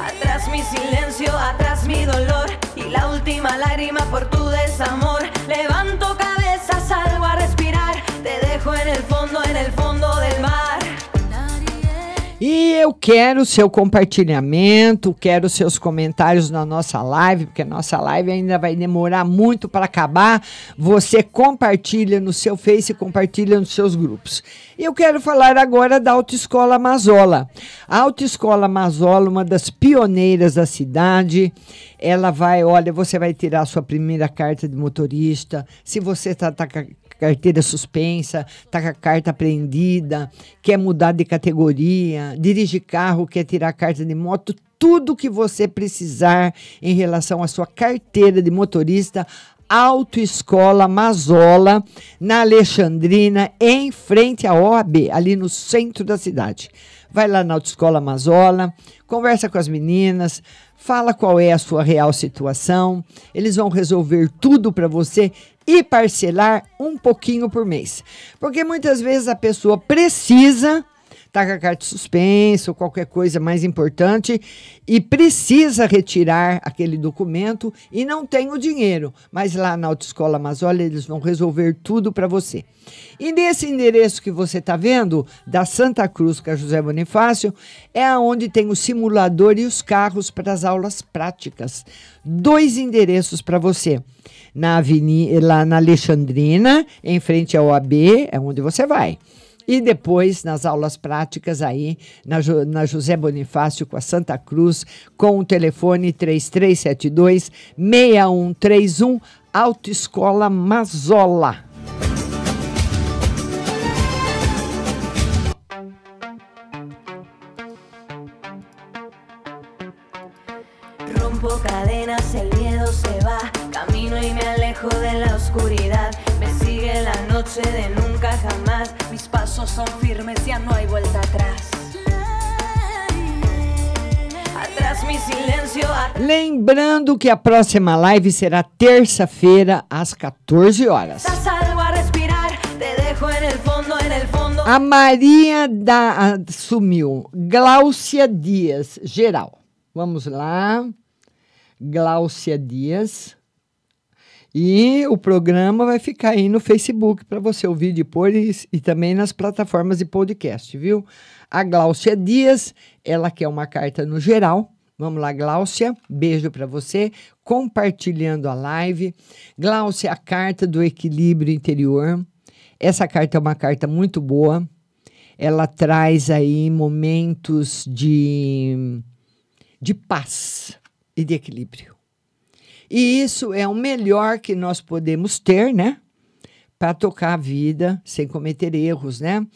F: Atrás mi silencio, atrás mi dolor y la última lágrima por tu desamor. Levanto cabeza, salgo a respirar. Te dejo en el fondo, en el fondo del mar.
J: E eu quero seu compartilhamento, quero seus comentários na nossa live, porque a nossa live ainda vai demorar muito para acabar. Você compartilha no seu Face, compartilha nos seus grupos. E eu quero falar agora da Autoescola Mazola. A Autoescola Mazola, uma das pioneiras da cidade, ela vai, olha, você vai tirar a sua primeira carta de motorista. Se você está tá com a carteira suspensa, está com a carta apreendida, quer mudar de categoria, dirige carro, quer tirar a carta de moto, tudo que você precisar em relação à sua carteira de motorista, Autoescola Mazola, na Alexandrina, em frente à OAB, ali no centro da cidade. Vai lá na Autoescola Mazola, conversa com as meninas, fala qual é a sua real situação. Eles vão resolver tudo para você e parcelar um pouquinho por mês. Porque muitas vezes a pessoa precisa tá com a carta suspensa ou qualquer coisa mais importante e precisa retirar aquele documento e não tem o dinheiro. Mas lá na Autoescola Amazola eles vão resolver tudo para você. E nesse endereço que você está vendo, da Santa Cruz, com a José Bonifácio, é onde tem o simulador e os carros para as aulas práticas. Dois endereços para você. Na avenida, lá na Alexandrina, em frente ao AB, é onde você vai. E depois, nas aulas práticas, aí, na, na José Bonifácio com a Santa Cruz, com o telefone 3372-6131, Autoescola Mazola.
I: Pasos son firmes, ya no hay vuelta atrás.
J: Lembrando que a próxima live será terça-feira, às 14 horas.
I: a
J: Maria da, sumiu. Gláucia Dias, geral. Vamos lá. Gláucia Dias. E o programa vai ficar aí no Facebook para você ouvir depois e também nas plataformas de podcast, viu? A Gláucia Dias, ela quer uma carta no geral. Vamos lá, Gláucia, beijo para você, compartilhando a live. Gláucia, a carta do equilíbrio interior. Essa carta é uma carta muito boa. Ela traz aí momentos de, de paz e de equilíbrio. E isso é o melhor que nós podemos ter, né? Para tocar a vida sem cometer erros, né?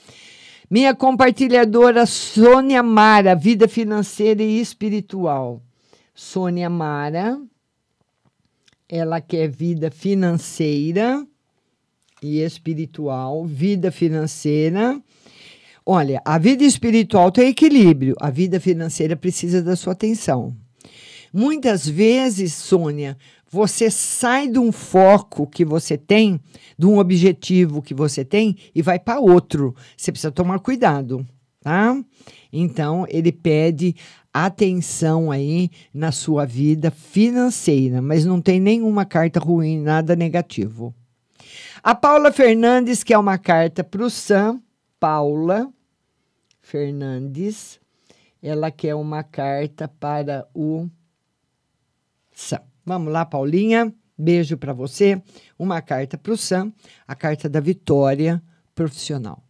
J: Minha compartilhadora Sônia Mara, vida financeira e espiritual. Sônia Mara, ela quer vida financeira e espiritual, vida financeira. Olha, a vida espiritual tem equilíbrio, a vida financeira precisa da sua atenção. Muitas vezes, Sônia, você sai de um foco que você tem, de um objetivo que você tem e vai para outro. Você precisa tomar cuidado, tá? Então, ele pede atenção aí na sua vida financeira, mas não tem nenhuma carta ruim, nada negativo. A Paula Fernandes quer uma carta para o Sam. Paula Fernandes, ela quer uma carta para o Sam. Vamos lá, Paulinha. Beijo para você. Uma carta para o Sam, a carta da vitória profissional.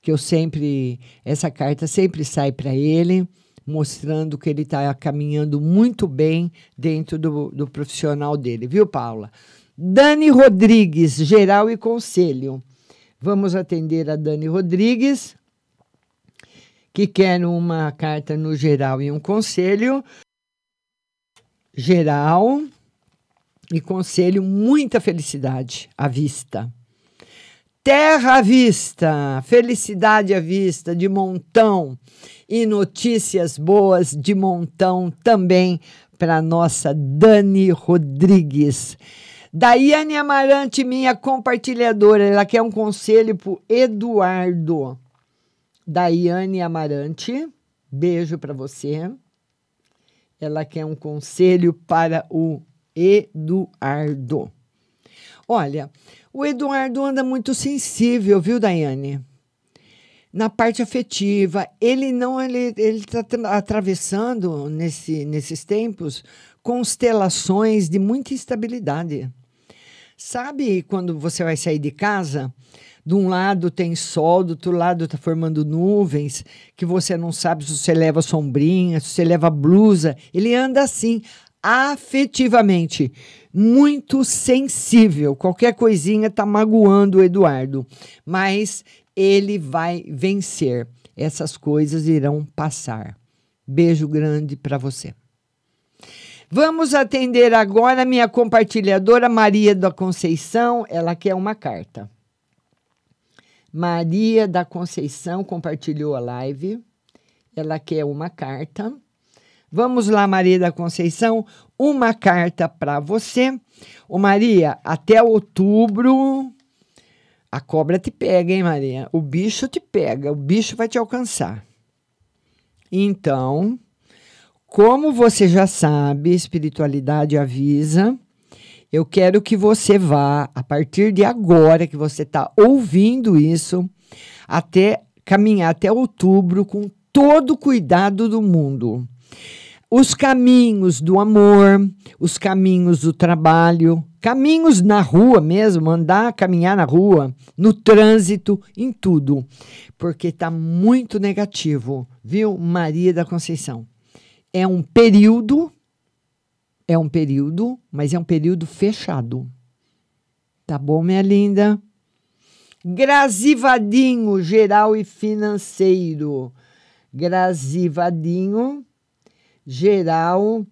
J: Que eu sempre, essa carta sempre sai para ele, mostrando que ele está caminhando muito bem dentro do, do profissional dele, viu, Paula? Dani Rodrigues, geral e conselho. Vamos atender a Dani Rodrigues, que quer uma carta no geral e um conselho geral e conselho muita felicidade à vista. Terra à vista, felicidade à vista de montão e notícias boas de montão também para nossa Dani Rodrigues. Daiane Amarante, minha compartilhadora, ela quer um conselho para Eduardo. Daiane Amarante, beijo para você. Ela quer um conselho para o Eduardo. Olha, o Eduardo anda muito sensível, viu, Daiane? Na parte afetiva, ele não ele está atravessando nesse, nesses tempos constelações de muita instabilidade. Sabe quando você vai sair de casa? De um lado tem sol, do outro lado está formando nuvens, que você não sabe se você leva sombrinha, se você leva blusa. Ele anda assim, afetivamente, muito sensível. Qualquer coisinha está magoando o Eduardo, mas ele vai vencer. Essas coisas irão passar. Beijo grande para você. Vamos atender agora minha compartilhadora Maria da Conceição. Ela quer uma carta. Maria da Conceição compartilhou a live. Ela quer uma carta. Vamos lá, Maria da Conceição, uma carta para você. Ô, Maria, até outubro a cobra te pega, hein, Maria? O bicho te pega, o bicho vai te alcançar. Então, como você já sabe, espiritualidade avisa. Eu quero que você vá, a partir de agora que você está ouvindo isso, até caminhar até outubro com todo o cuidado do mundo. Os caminhos do amor, os caminhos do trabalho, caminhos na rua mesmo, andar, caminhar na rua, no trânsito, em tudo, porque está muito negativo, viu, Maria da Conceição? É um período é um período, mas é um período fechado. Tá bom, minha linda? Grazivadinho, geral e financeiro. Grazivadinho, geral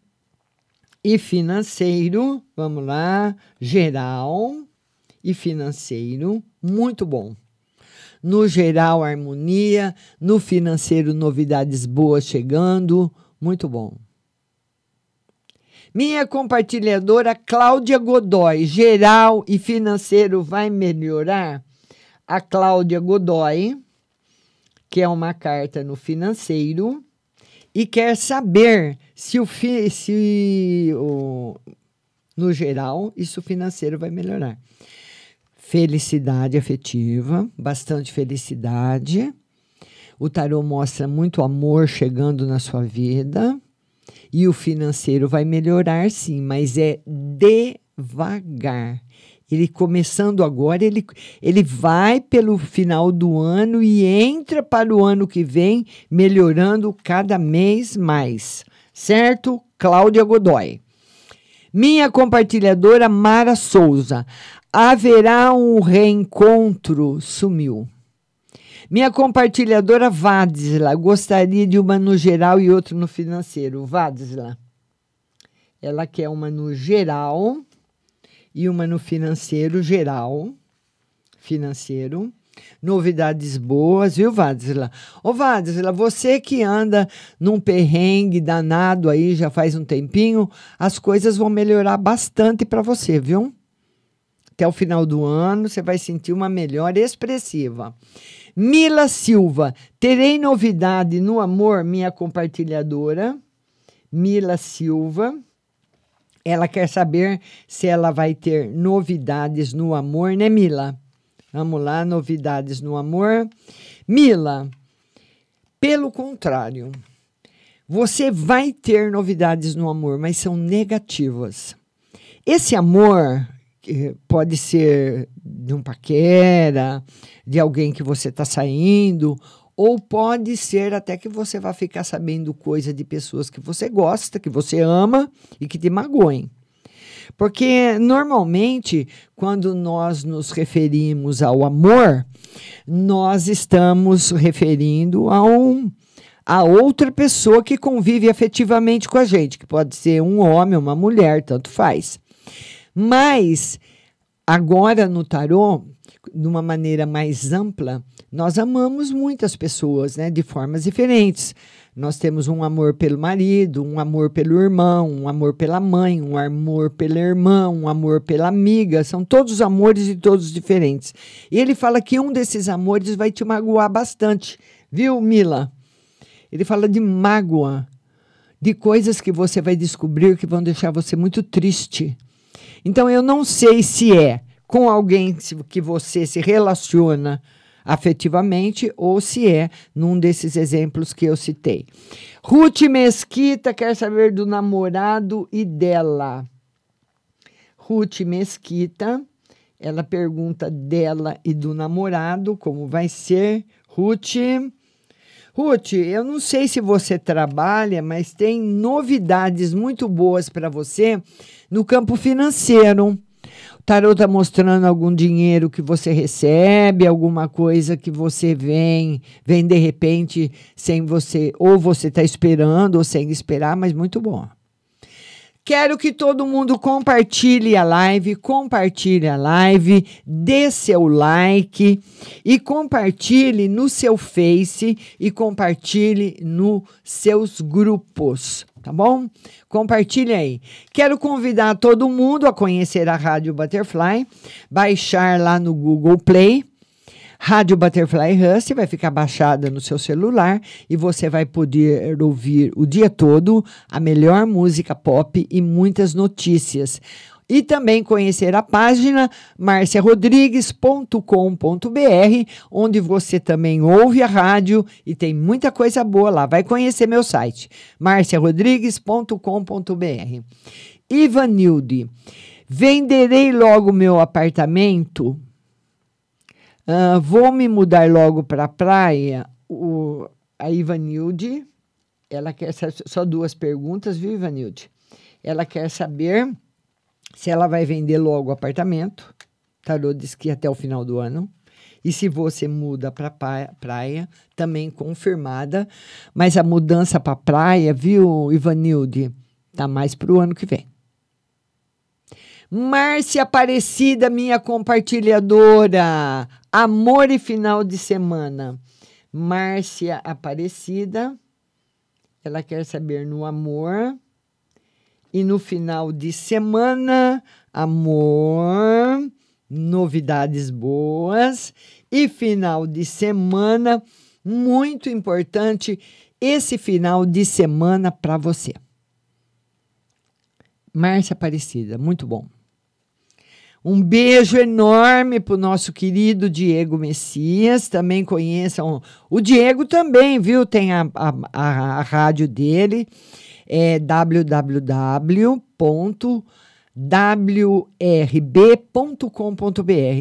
J: e financeiro, vamos lá, geral e financeiro, muito bom. No geral, harmonia, no financeiro, novidades boas chegando, muito bom. Minha compartilhadora Cláudia Godoy, geral e financeiro vai melhorar? A Cláudia Godoy, que é uma carta no financeiro, e quer saber se o, fi, se o no geral isso financeiro vai melhorar. Felicidade afetiva, bastante felicidade. O tarô mostra muito amor chegando na sua vida. E o financeiro vai melhorar sim, mas é devagar. Ele começando agora, ele, ele vai pelo final do ano e entra para o ano que vem melhorando cada mês mais. Certo? Cláudia Godoy. Minha compartilhadora Mara Souza. Haverá um reencontro, sumiu. Minha compartilhadora Vadsla, gostaria de uma no geral e outra no financeiro. Vadsla. Ela quer uma no geral e uma no financeiro geral. Financeiro. Novidades boas, viu, Vadsla? Ô, Vadsla, você que anda num perrengue danado aí já faz um tempinho, as coisas vão melhorar bastante para você, viu? Até o final do ano, você vai sentir uma melhora expressiva. Mila Silva, terei novidade no amor, minha compartilhadora. Mila Silva. Ela quer saber se ela vai ter novidades no amor, né, Mila? Vamos lá, novidades no amor. Mila, pelo contrário, você vai ter novidades no amor, mas são negativas. Esse amor pode ser de um paquera, de alguém que você está saindo, ou pode ser até que você vá ficar sabendo coisa de pessoas que você gosta, que você ama e que te magoem. Porque normalmente, quando nós nos referimos ao amor, nós estamos referindo a um a outra pessoa que convive afetivamente com a gente, que pode ser um homem, uma mulher, tanto faz. Mas agora no tarô, de uma maneira mais ampla, nós amamos muitas pessoas, né, de formas diferentes. Nós temos um amor pelo marido, um amor pelo irmão, um amor pela mãe, um amor pela irmã, um amor pela amiga. São todos amores e todos diferentes. E ele fala que um desses amores vai te magoar bastante, viu, Mila? Ele fala de mágoa, de coisas que você vai descobrir que vão deixar você muito triste. Então eu não sei se é com alguém que você se relaciona afetivamente ou se é num desses exemplos que eu citei. Ruth Mesquita quer saber do namorado e dela. Ruth Mesquita, ela pergunta dela e do namorado, como vai ser. Ruth. Ruth, eu não sei se você trabalha, mas tem novidades muito boas para você no campo financeiro tarô está mostrando algum dinheiro que você recebe, alguma coisa que você vem, vem de repente sem você, ou você está esperando ou sem esperar, mas muito bom. Quero que todo mundo compartilhe a live, compartilhe a live, dê seu like e compartilhe no seu Face e compartilhe nos seus grupos tá bom? Compartilhe aí. Quero convidar todo mundo a conhecer a Rádio Butterfly, baixar lá no Google Play. Rádio Butterfly Rust vai ficar baixada no seu celular e você vai poder ouvir o dia todo a melhor música pop e muitas notícias e também conhecer a página marciarodrigues.com.br, onde você também ouve a rádio e tem muita coisa boa lá. Vai conhecer meu site, marciarodrigues.com.br. Ivanilde, venderei logo meu apartamento? Uh, vou me mudar logo para a praia? O, a Ivanilde, ela quer só duas perguntas, viu, Ivanilde? Ela quer saber se ela vai vender logo o apartamento. Tarô diz que até o final do ano. E se você muda para praia, também confirmada. Mas a mudança para praia, viu, Ivanilde? Tá mais para o ano que vem. Márcia Aparecida, minha compartilhadora. Amor e final de semana. Márcia Aparecida. Ela quer saber no amor. E no final de semana, amor, novidades boas. E final de semana, muito importante, esse final de semana para você. Márcia Aparecida, muito bom. Um beijo enorme para o nosso querido Diego Messias. Também conheçam o Diego também, viu? Tem a, a, a, a rádio dele, é www.wrb.com.br.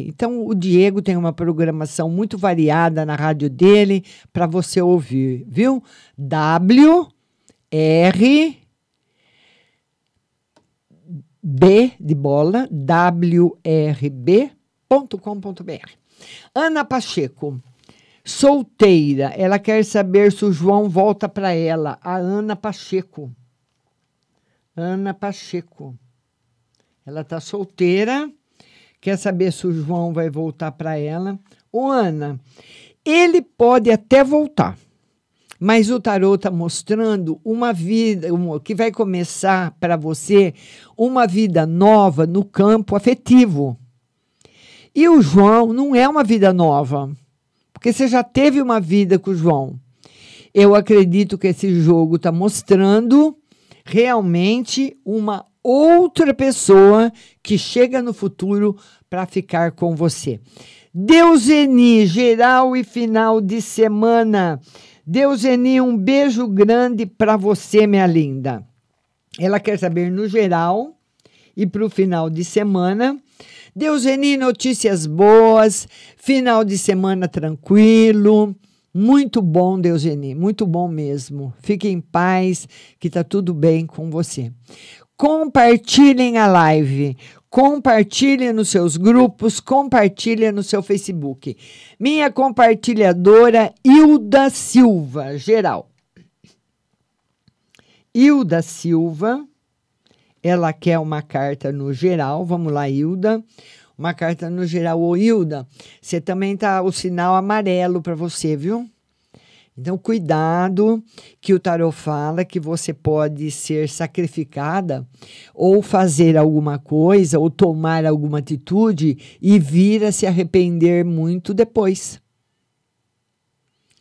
J: Então, o Diego tem uma programação muito variada na rádio dele para você ouvir, viu? W R B de bola, wrb.com.br. Ana Pacheco, solteira, ela quer saber se o João volta para ela. A Ana Pacheco. Ana Pacheco. Ela está solteira, quer saber se o João vai voltar para ela. Ô, Ana, ele pode até voltar mas o tarô está mostrando uma vida uma, que vai começar para você uma vida nova no campo afetivo. E o João não é uma vida nova, porque você já teve uma vida com o João. Eu acredito que esse jogo está mostrando realmente uma outra pessoa que chega no futuro para ficar com você. Deuseni, geral e final de semana. Deuseni, um beijo grande para você, minha linda. Ela quer saber no geral e para o final de semana. Deuseni, notícias boas, final de semana tranquilo. Muito bom, Deuseni, muito bom mesmo. Fique em paz, que tá tudo bem com você. Compartilhem a live. Compartilhe nos seus grupos, compartilhe no seu Facebook. Minha compartilhadora Hilda Silva, geral. Hilda Silva, ela quer uma carta no geral. Vamos lá, Hilda. Uma carta no geral. Ô, Hilda, você também tá o sinal amarelo para você, viu? Então, cuidado que o tarot fala que você pode ser sacrificada ou fazer alguma coisa ou tomar alguma atitude e vir a se arrepender muito depois.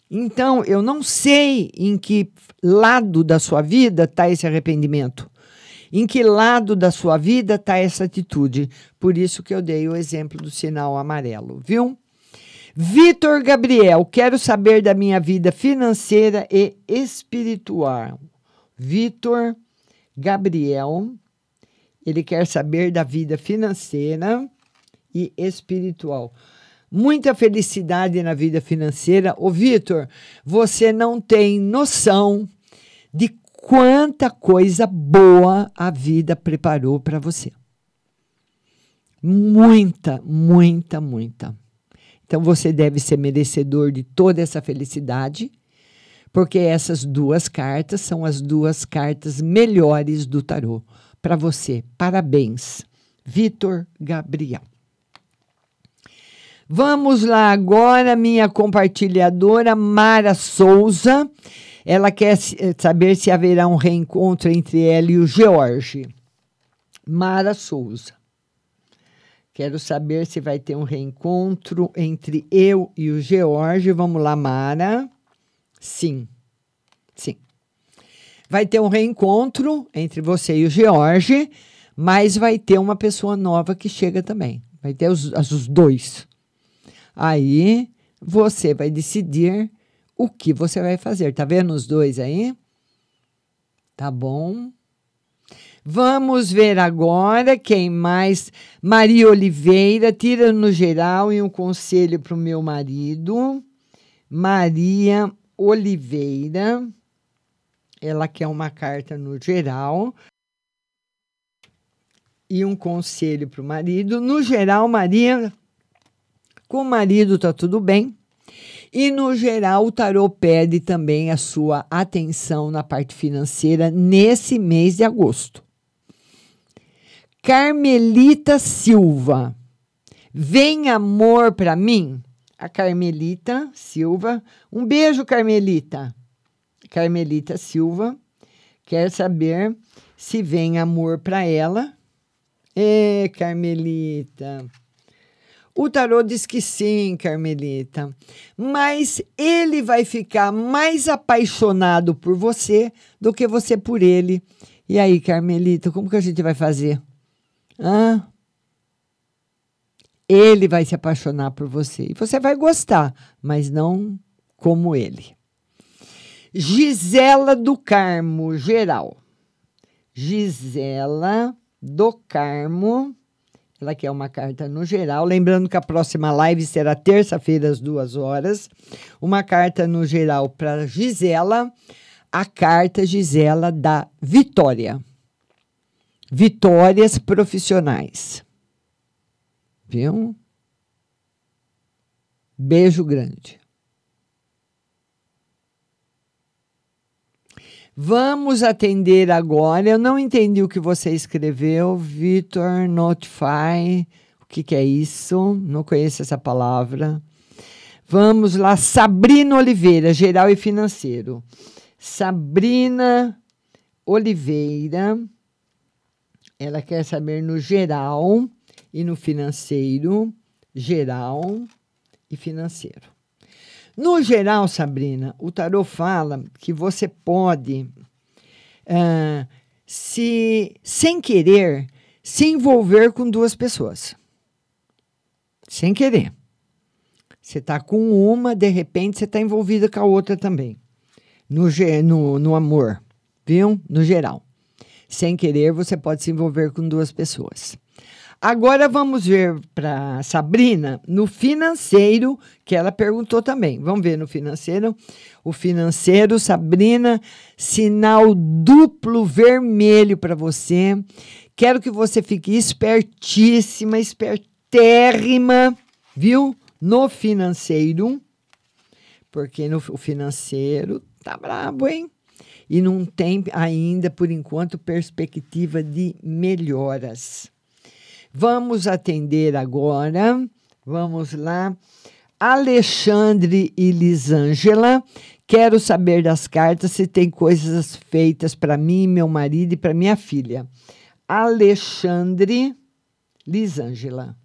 J: Então, eu não sei em que lado da sua vida está esse arrependimento. Em que lado da sua vida está essa atitude? Por isso que eu dei o exemplo do sinal amarelo, viu? Vitor Gabriel, quero saber da minha vida financeira e espiritual. Vitor Gabriel, ele quer saber da vida financeira e espiritual. Muita felicidade na vida financeira. Ô, Vitor, você não tem noção de quanta coisa boa a vida preparou para você. Muita, muita, muita. Então você deve ser merecedor de toda essa felicidade, porque essas duas cartas são as duas cartas melhores do tarô para você. Parabéns, Vitor Gabriel. Vamos lá agora, minha compartilhadora Mara Souza. Ela quer eh, saber se haverá um reencontro entre ela e o George. Mara Souza. Quero saber se vai ter um reencontro entre eu e o George. Vamos lá, Mara. Sim. Sim. Vai ter um reencontro entre você e o George, mas vai ter uma pessoa nova que chega também. Vai ter os, os dois. Aí você vai decidir o que você vai fazer. Tá vendo os dois aí? Tá bom? Vamos ver agora quem mais. Maria Oliveira, tira no geral e um conselho para o meu marido. Maria Oliveira, ela quer uma carta no geral e um conselho para o marido. No geral, Maria, com o marido tá tudo bem. E no geral, o tarô pede também a sua atenção na parte financeira nesse mês de agosto. Carmelita Silva. Vem amor para mim? A Carmelita Silva. Um beijo, Carmelita. Carmelita Silva quer saber se vem amor para ela. Ê, Carmelita. O tarô diz que sim, Carmelita. Mas ele vai ficar mais apaixonado por você do que você por ele. E aí, Carmelita, como que a gente vai fazer? Hã? Ele vai se apaixonar por você. E você vai gostar, mas não como ele. Gisela do Carmo, geral. Gisela do Carmo. Ela quer uma carta no geral. Lembrando que a próxima live será terça-feira, às duas horas. Uma carta no geral para Gisela. A carta Gisela da Vitória. Vitórias profissionais. Viu? Beijo grande. Vamos atender agora. Eu não entendi o que você escreveu, Vitor Notify. O que, que é isso? Não conheço essa palavra. Vamos lá, Sabrina Oliveira, geral e financeiro. Sabrina Oliveira, ela quer saber no geral e no financeiro, geral e financeiro. No geral, Sabrina, o tarot fala que você pode, uh, se sem querer, se envolver com duas pessoas. Sem querer. Você está com uma, de repente você está envolvida com a outra também. No, no, no amor, viu? No geral. Sem querer, você pode se envolver com duas pessoas. Agora vamos ver para Sabrina no financeiro, que ela perguntou também. Vamos ver no financeiro. O financeiro, Sabrina, sinal duplo vermelho para você. Quero que você fique espertíssima, espertérrima, viu? No financeiro. Porque no financeiro tá brabo, hein? E não tem ainda, por enquanto, perspectiva de melhoras. Vamos atender agora. Vamos lá. Alexandre e Lisângela. Quero saber das cartas se tem coisas feitas para mim, meu marido e para minha filha. Alexandre Lisângela.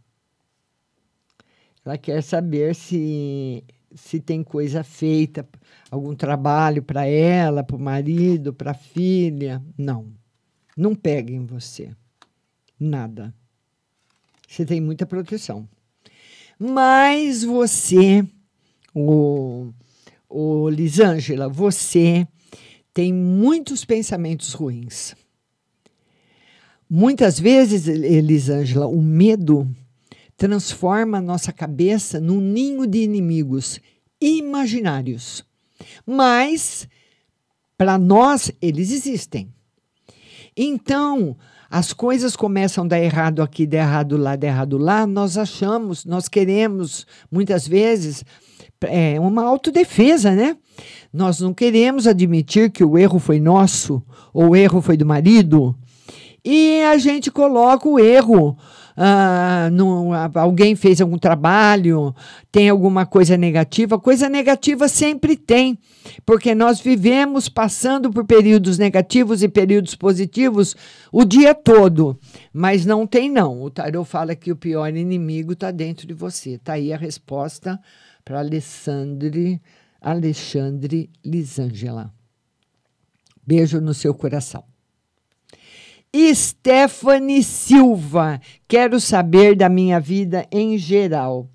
J: Ela quer saber se se tem coisa feita, algum trabalho para ela, para o marido, para a filha. Não. Não peguem você. Nada você tem muita proteção. Mas você, o, o Lisângela, você tem muitos pensamentos ruins. Muitas vezes, Elisângela, o medo transforma a nossa cabeça num ninho de inimigos imaginários. Mas, para nós, eles existem. Então, as coisas começam a dar errado aqui, dar errado lá, dar errado lá, nós achamos, nós queremos, muitas vezes, é uma autodefesa, né? Nós não queremos admitir que o erro foi nosso, ou o erro foi do marido, e a gente coloca o erro ah, no, alguém fez algum trabalho, tem alguma coisa negativa. Coisa negativa sempre tem, porque nós vivemos passando por períodos negativos e períodos positivos o dia todo. Mas não tem, não. O Tarot fala que o pior inimigo está dentro de você. Está aí a resposta para Alexandre, Alexandre Lisângela. Beijo no seu coração. Stephanie Silva, quero saber da minha vida em geral.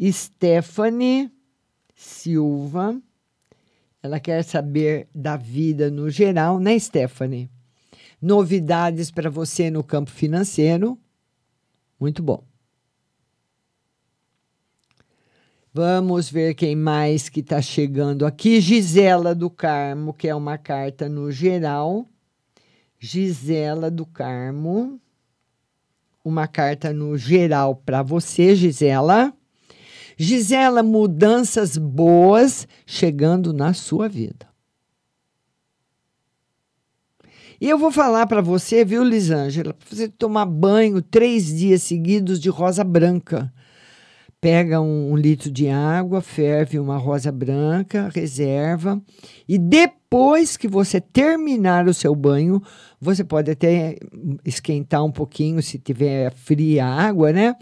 J: Stephanie Silva, ela quer saber da vida no geral, né, Stephanie? Novidades para você no campo financeiro. Muito bom. Vamos ver quem mais que está chegando aqui. Gisela do Carmo, que é uma carta no geral. Gisela do Carmo. Uma carta no geral para você, Gisela. Gisela, mudanças boas chegando na sua vida. E eu vou falar para você, viu, Lisângela, para você tomar banho três dias seguidos de rosa branca. Pega um, um, litro de água, ferve uma rosa branca, reserva. E depois que você terminar o seu banho, você pode até esquentar um pouquinho, se tiver fria a água, né?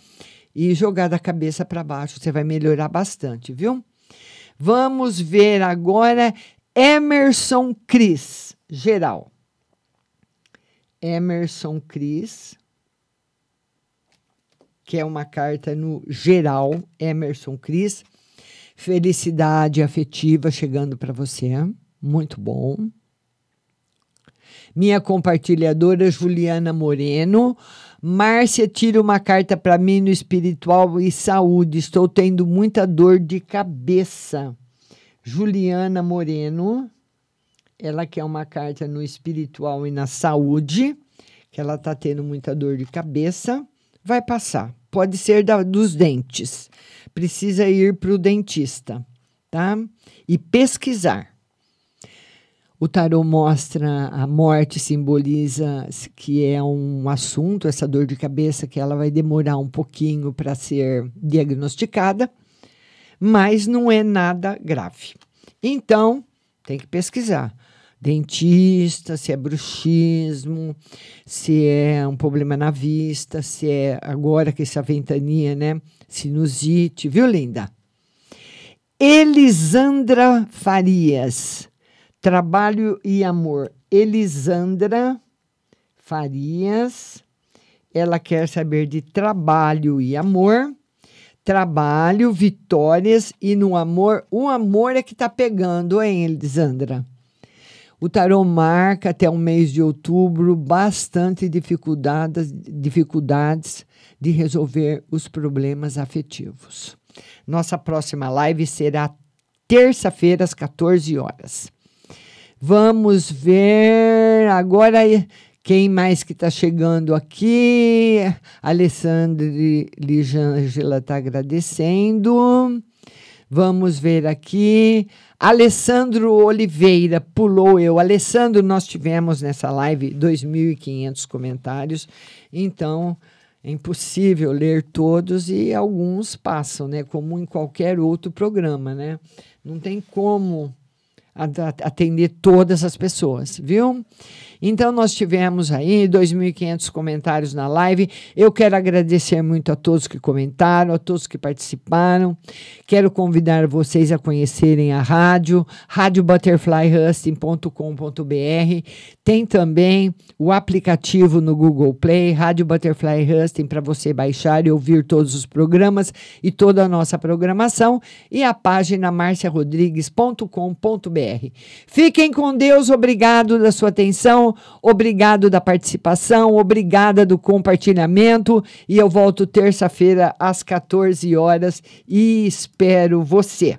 J: E jogar da cabeça para baixo. Você vai melhorar bastante, viu? Vamos ver agora Emerson Cris, geral. Emerson Cris, que é uma carta no geral, Emerson Cris. Felicidade afetiva chegando para você, muito bom. Minha compartilhadora Juliana Moreno. Márcia, tira uma carta para mim no espiritual e saúde. Estou tendo muita dor de cabeça. Juliana Moreno ela quer uma carta no espiritual e na saúde, que ela está tendo muita dor de cabeça, vai passar. Pode ser da, dos dentes. Precisa ir para o dentista, tá? E pesquisar. O tarô mostra a morte, simboliza que é um assunto, essa dor de cabeça, que ela vai demorar um pouquinho para ser diagnosticada, mas não é nada grave. Então, tem que pesquisar dentista, se é bruxismo, se é um problema na vista, se é agora que essa ventania, né? Sinusite, viu, linda? Elisandra Farias, trabalho e amor. Elisandra Farias, ela quer saber de trabalho e amor. Trabalho, vitórias e no amor, o amor é que tá pegando, hein, Elisandra? O tarô marca até o mês de outubro bastante dificuldades, dificuldades de resolver os problemas afetivos. Nossa próxima live será terça-feira às 14 horas. Vamos ver agora quem mais que está chegando aqui. Alessandra Ligângela está agradecendo. Vamos ver aqui. Alessandro Oliveira pulou eu. Alessandro, nós tivemos nessa live 2.500 comentários, então é impossível ler todos e alguns passam, né? Como em qualquer outro programa, né? Não tem como atender todas as pessoas, viu? Então, nós tivemos aí 2.500 comentários na live. Eu quero agradecer muito a todos que comentaram, a todos que participaram. Quero convidar vocês a conhecerem a rádio, radiobutterflyhusting.com.br. Tem também o aplicativo no Google Play, Rádio Butterfly Husting, para você baixar e ouvir todos os programas e toda a nossa programação. E a página marciarodrigues.com.br. Fiquem com Deus, obrigado da sua atenção obrigado da participação, obrigada do compartilhamento e eu volto terça-feira às 14 horas e espero você.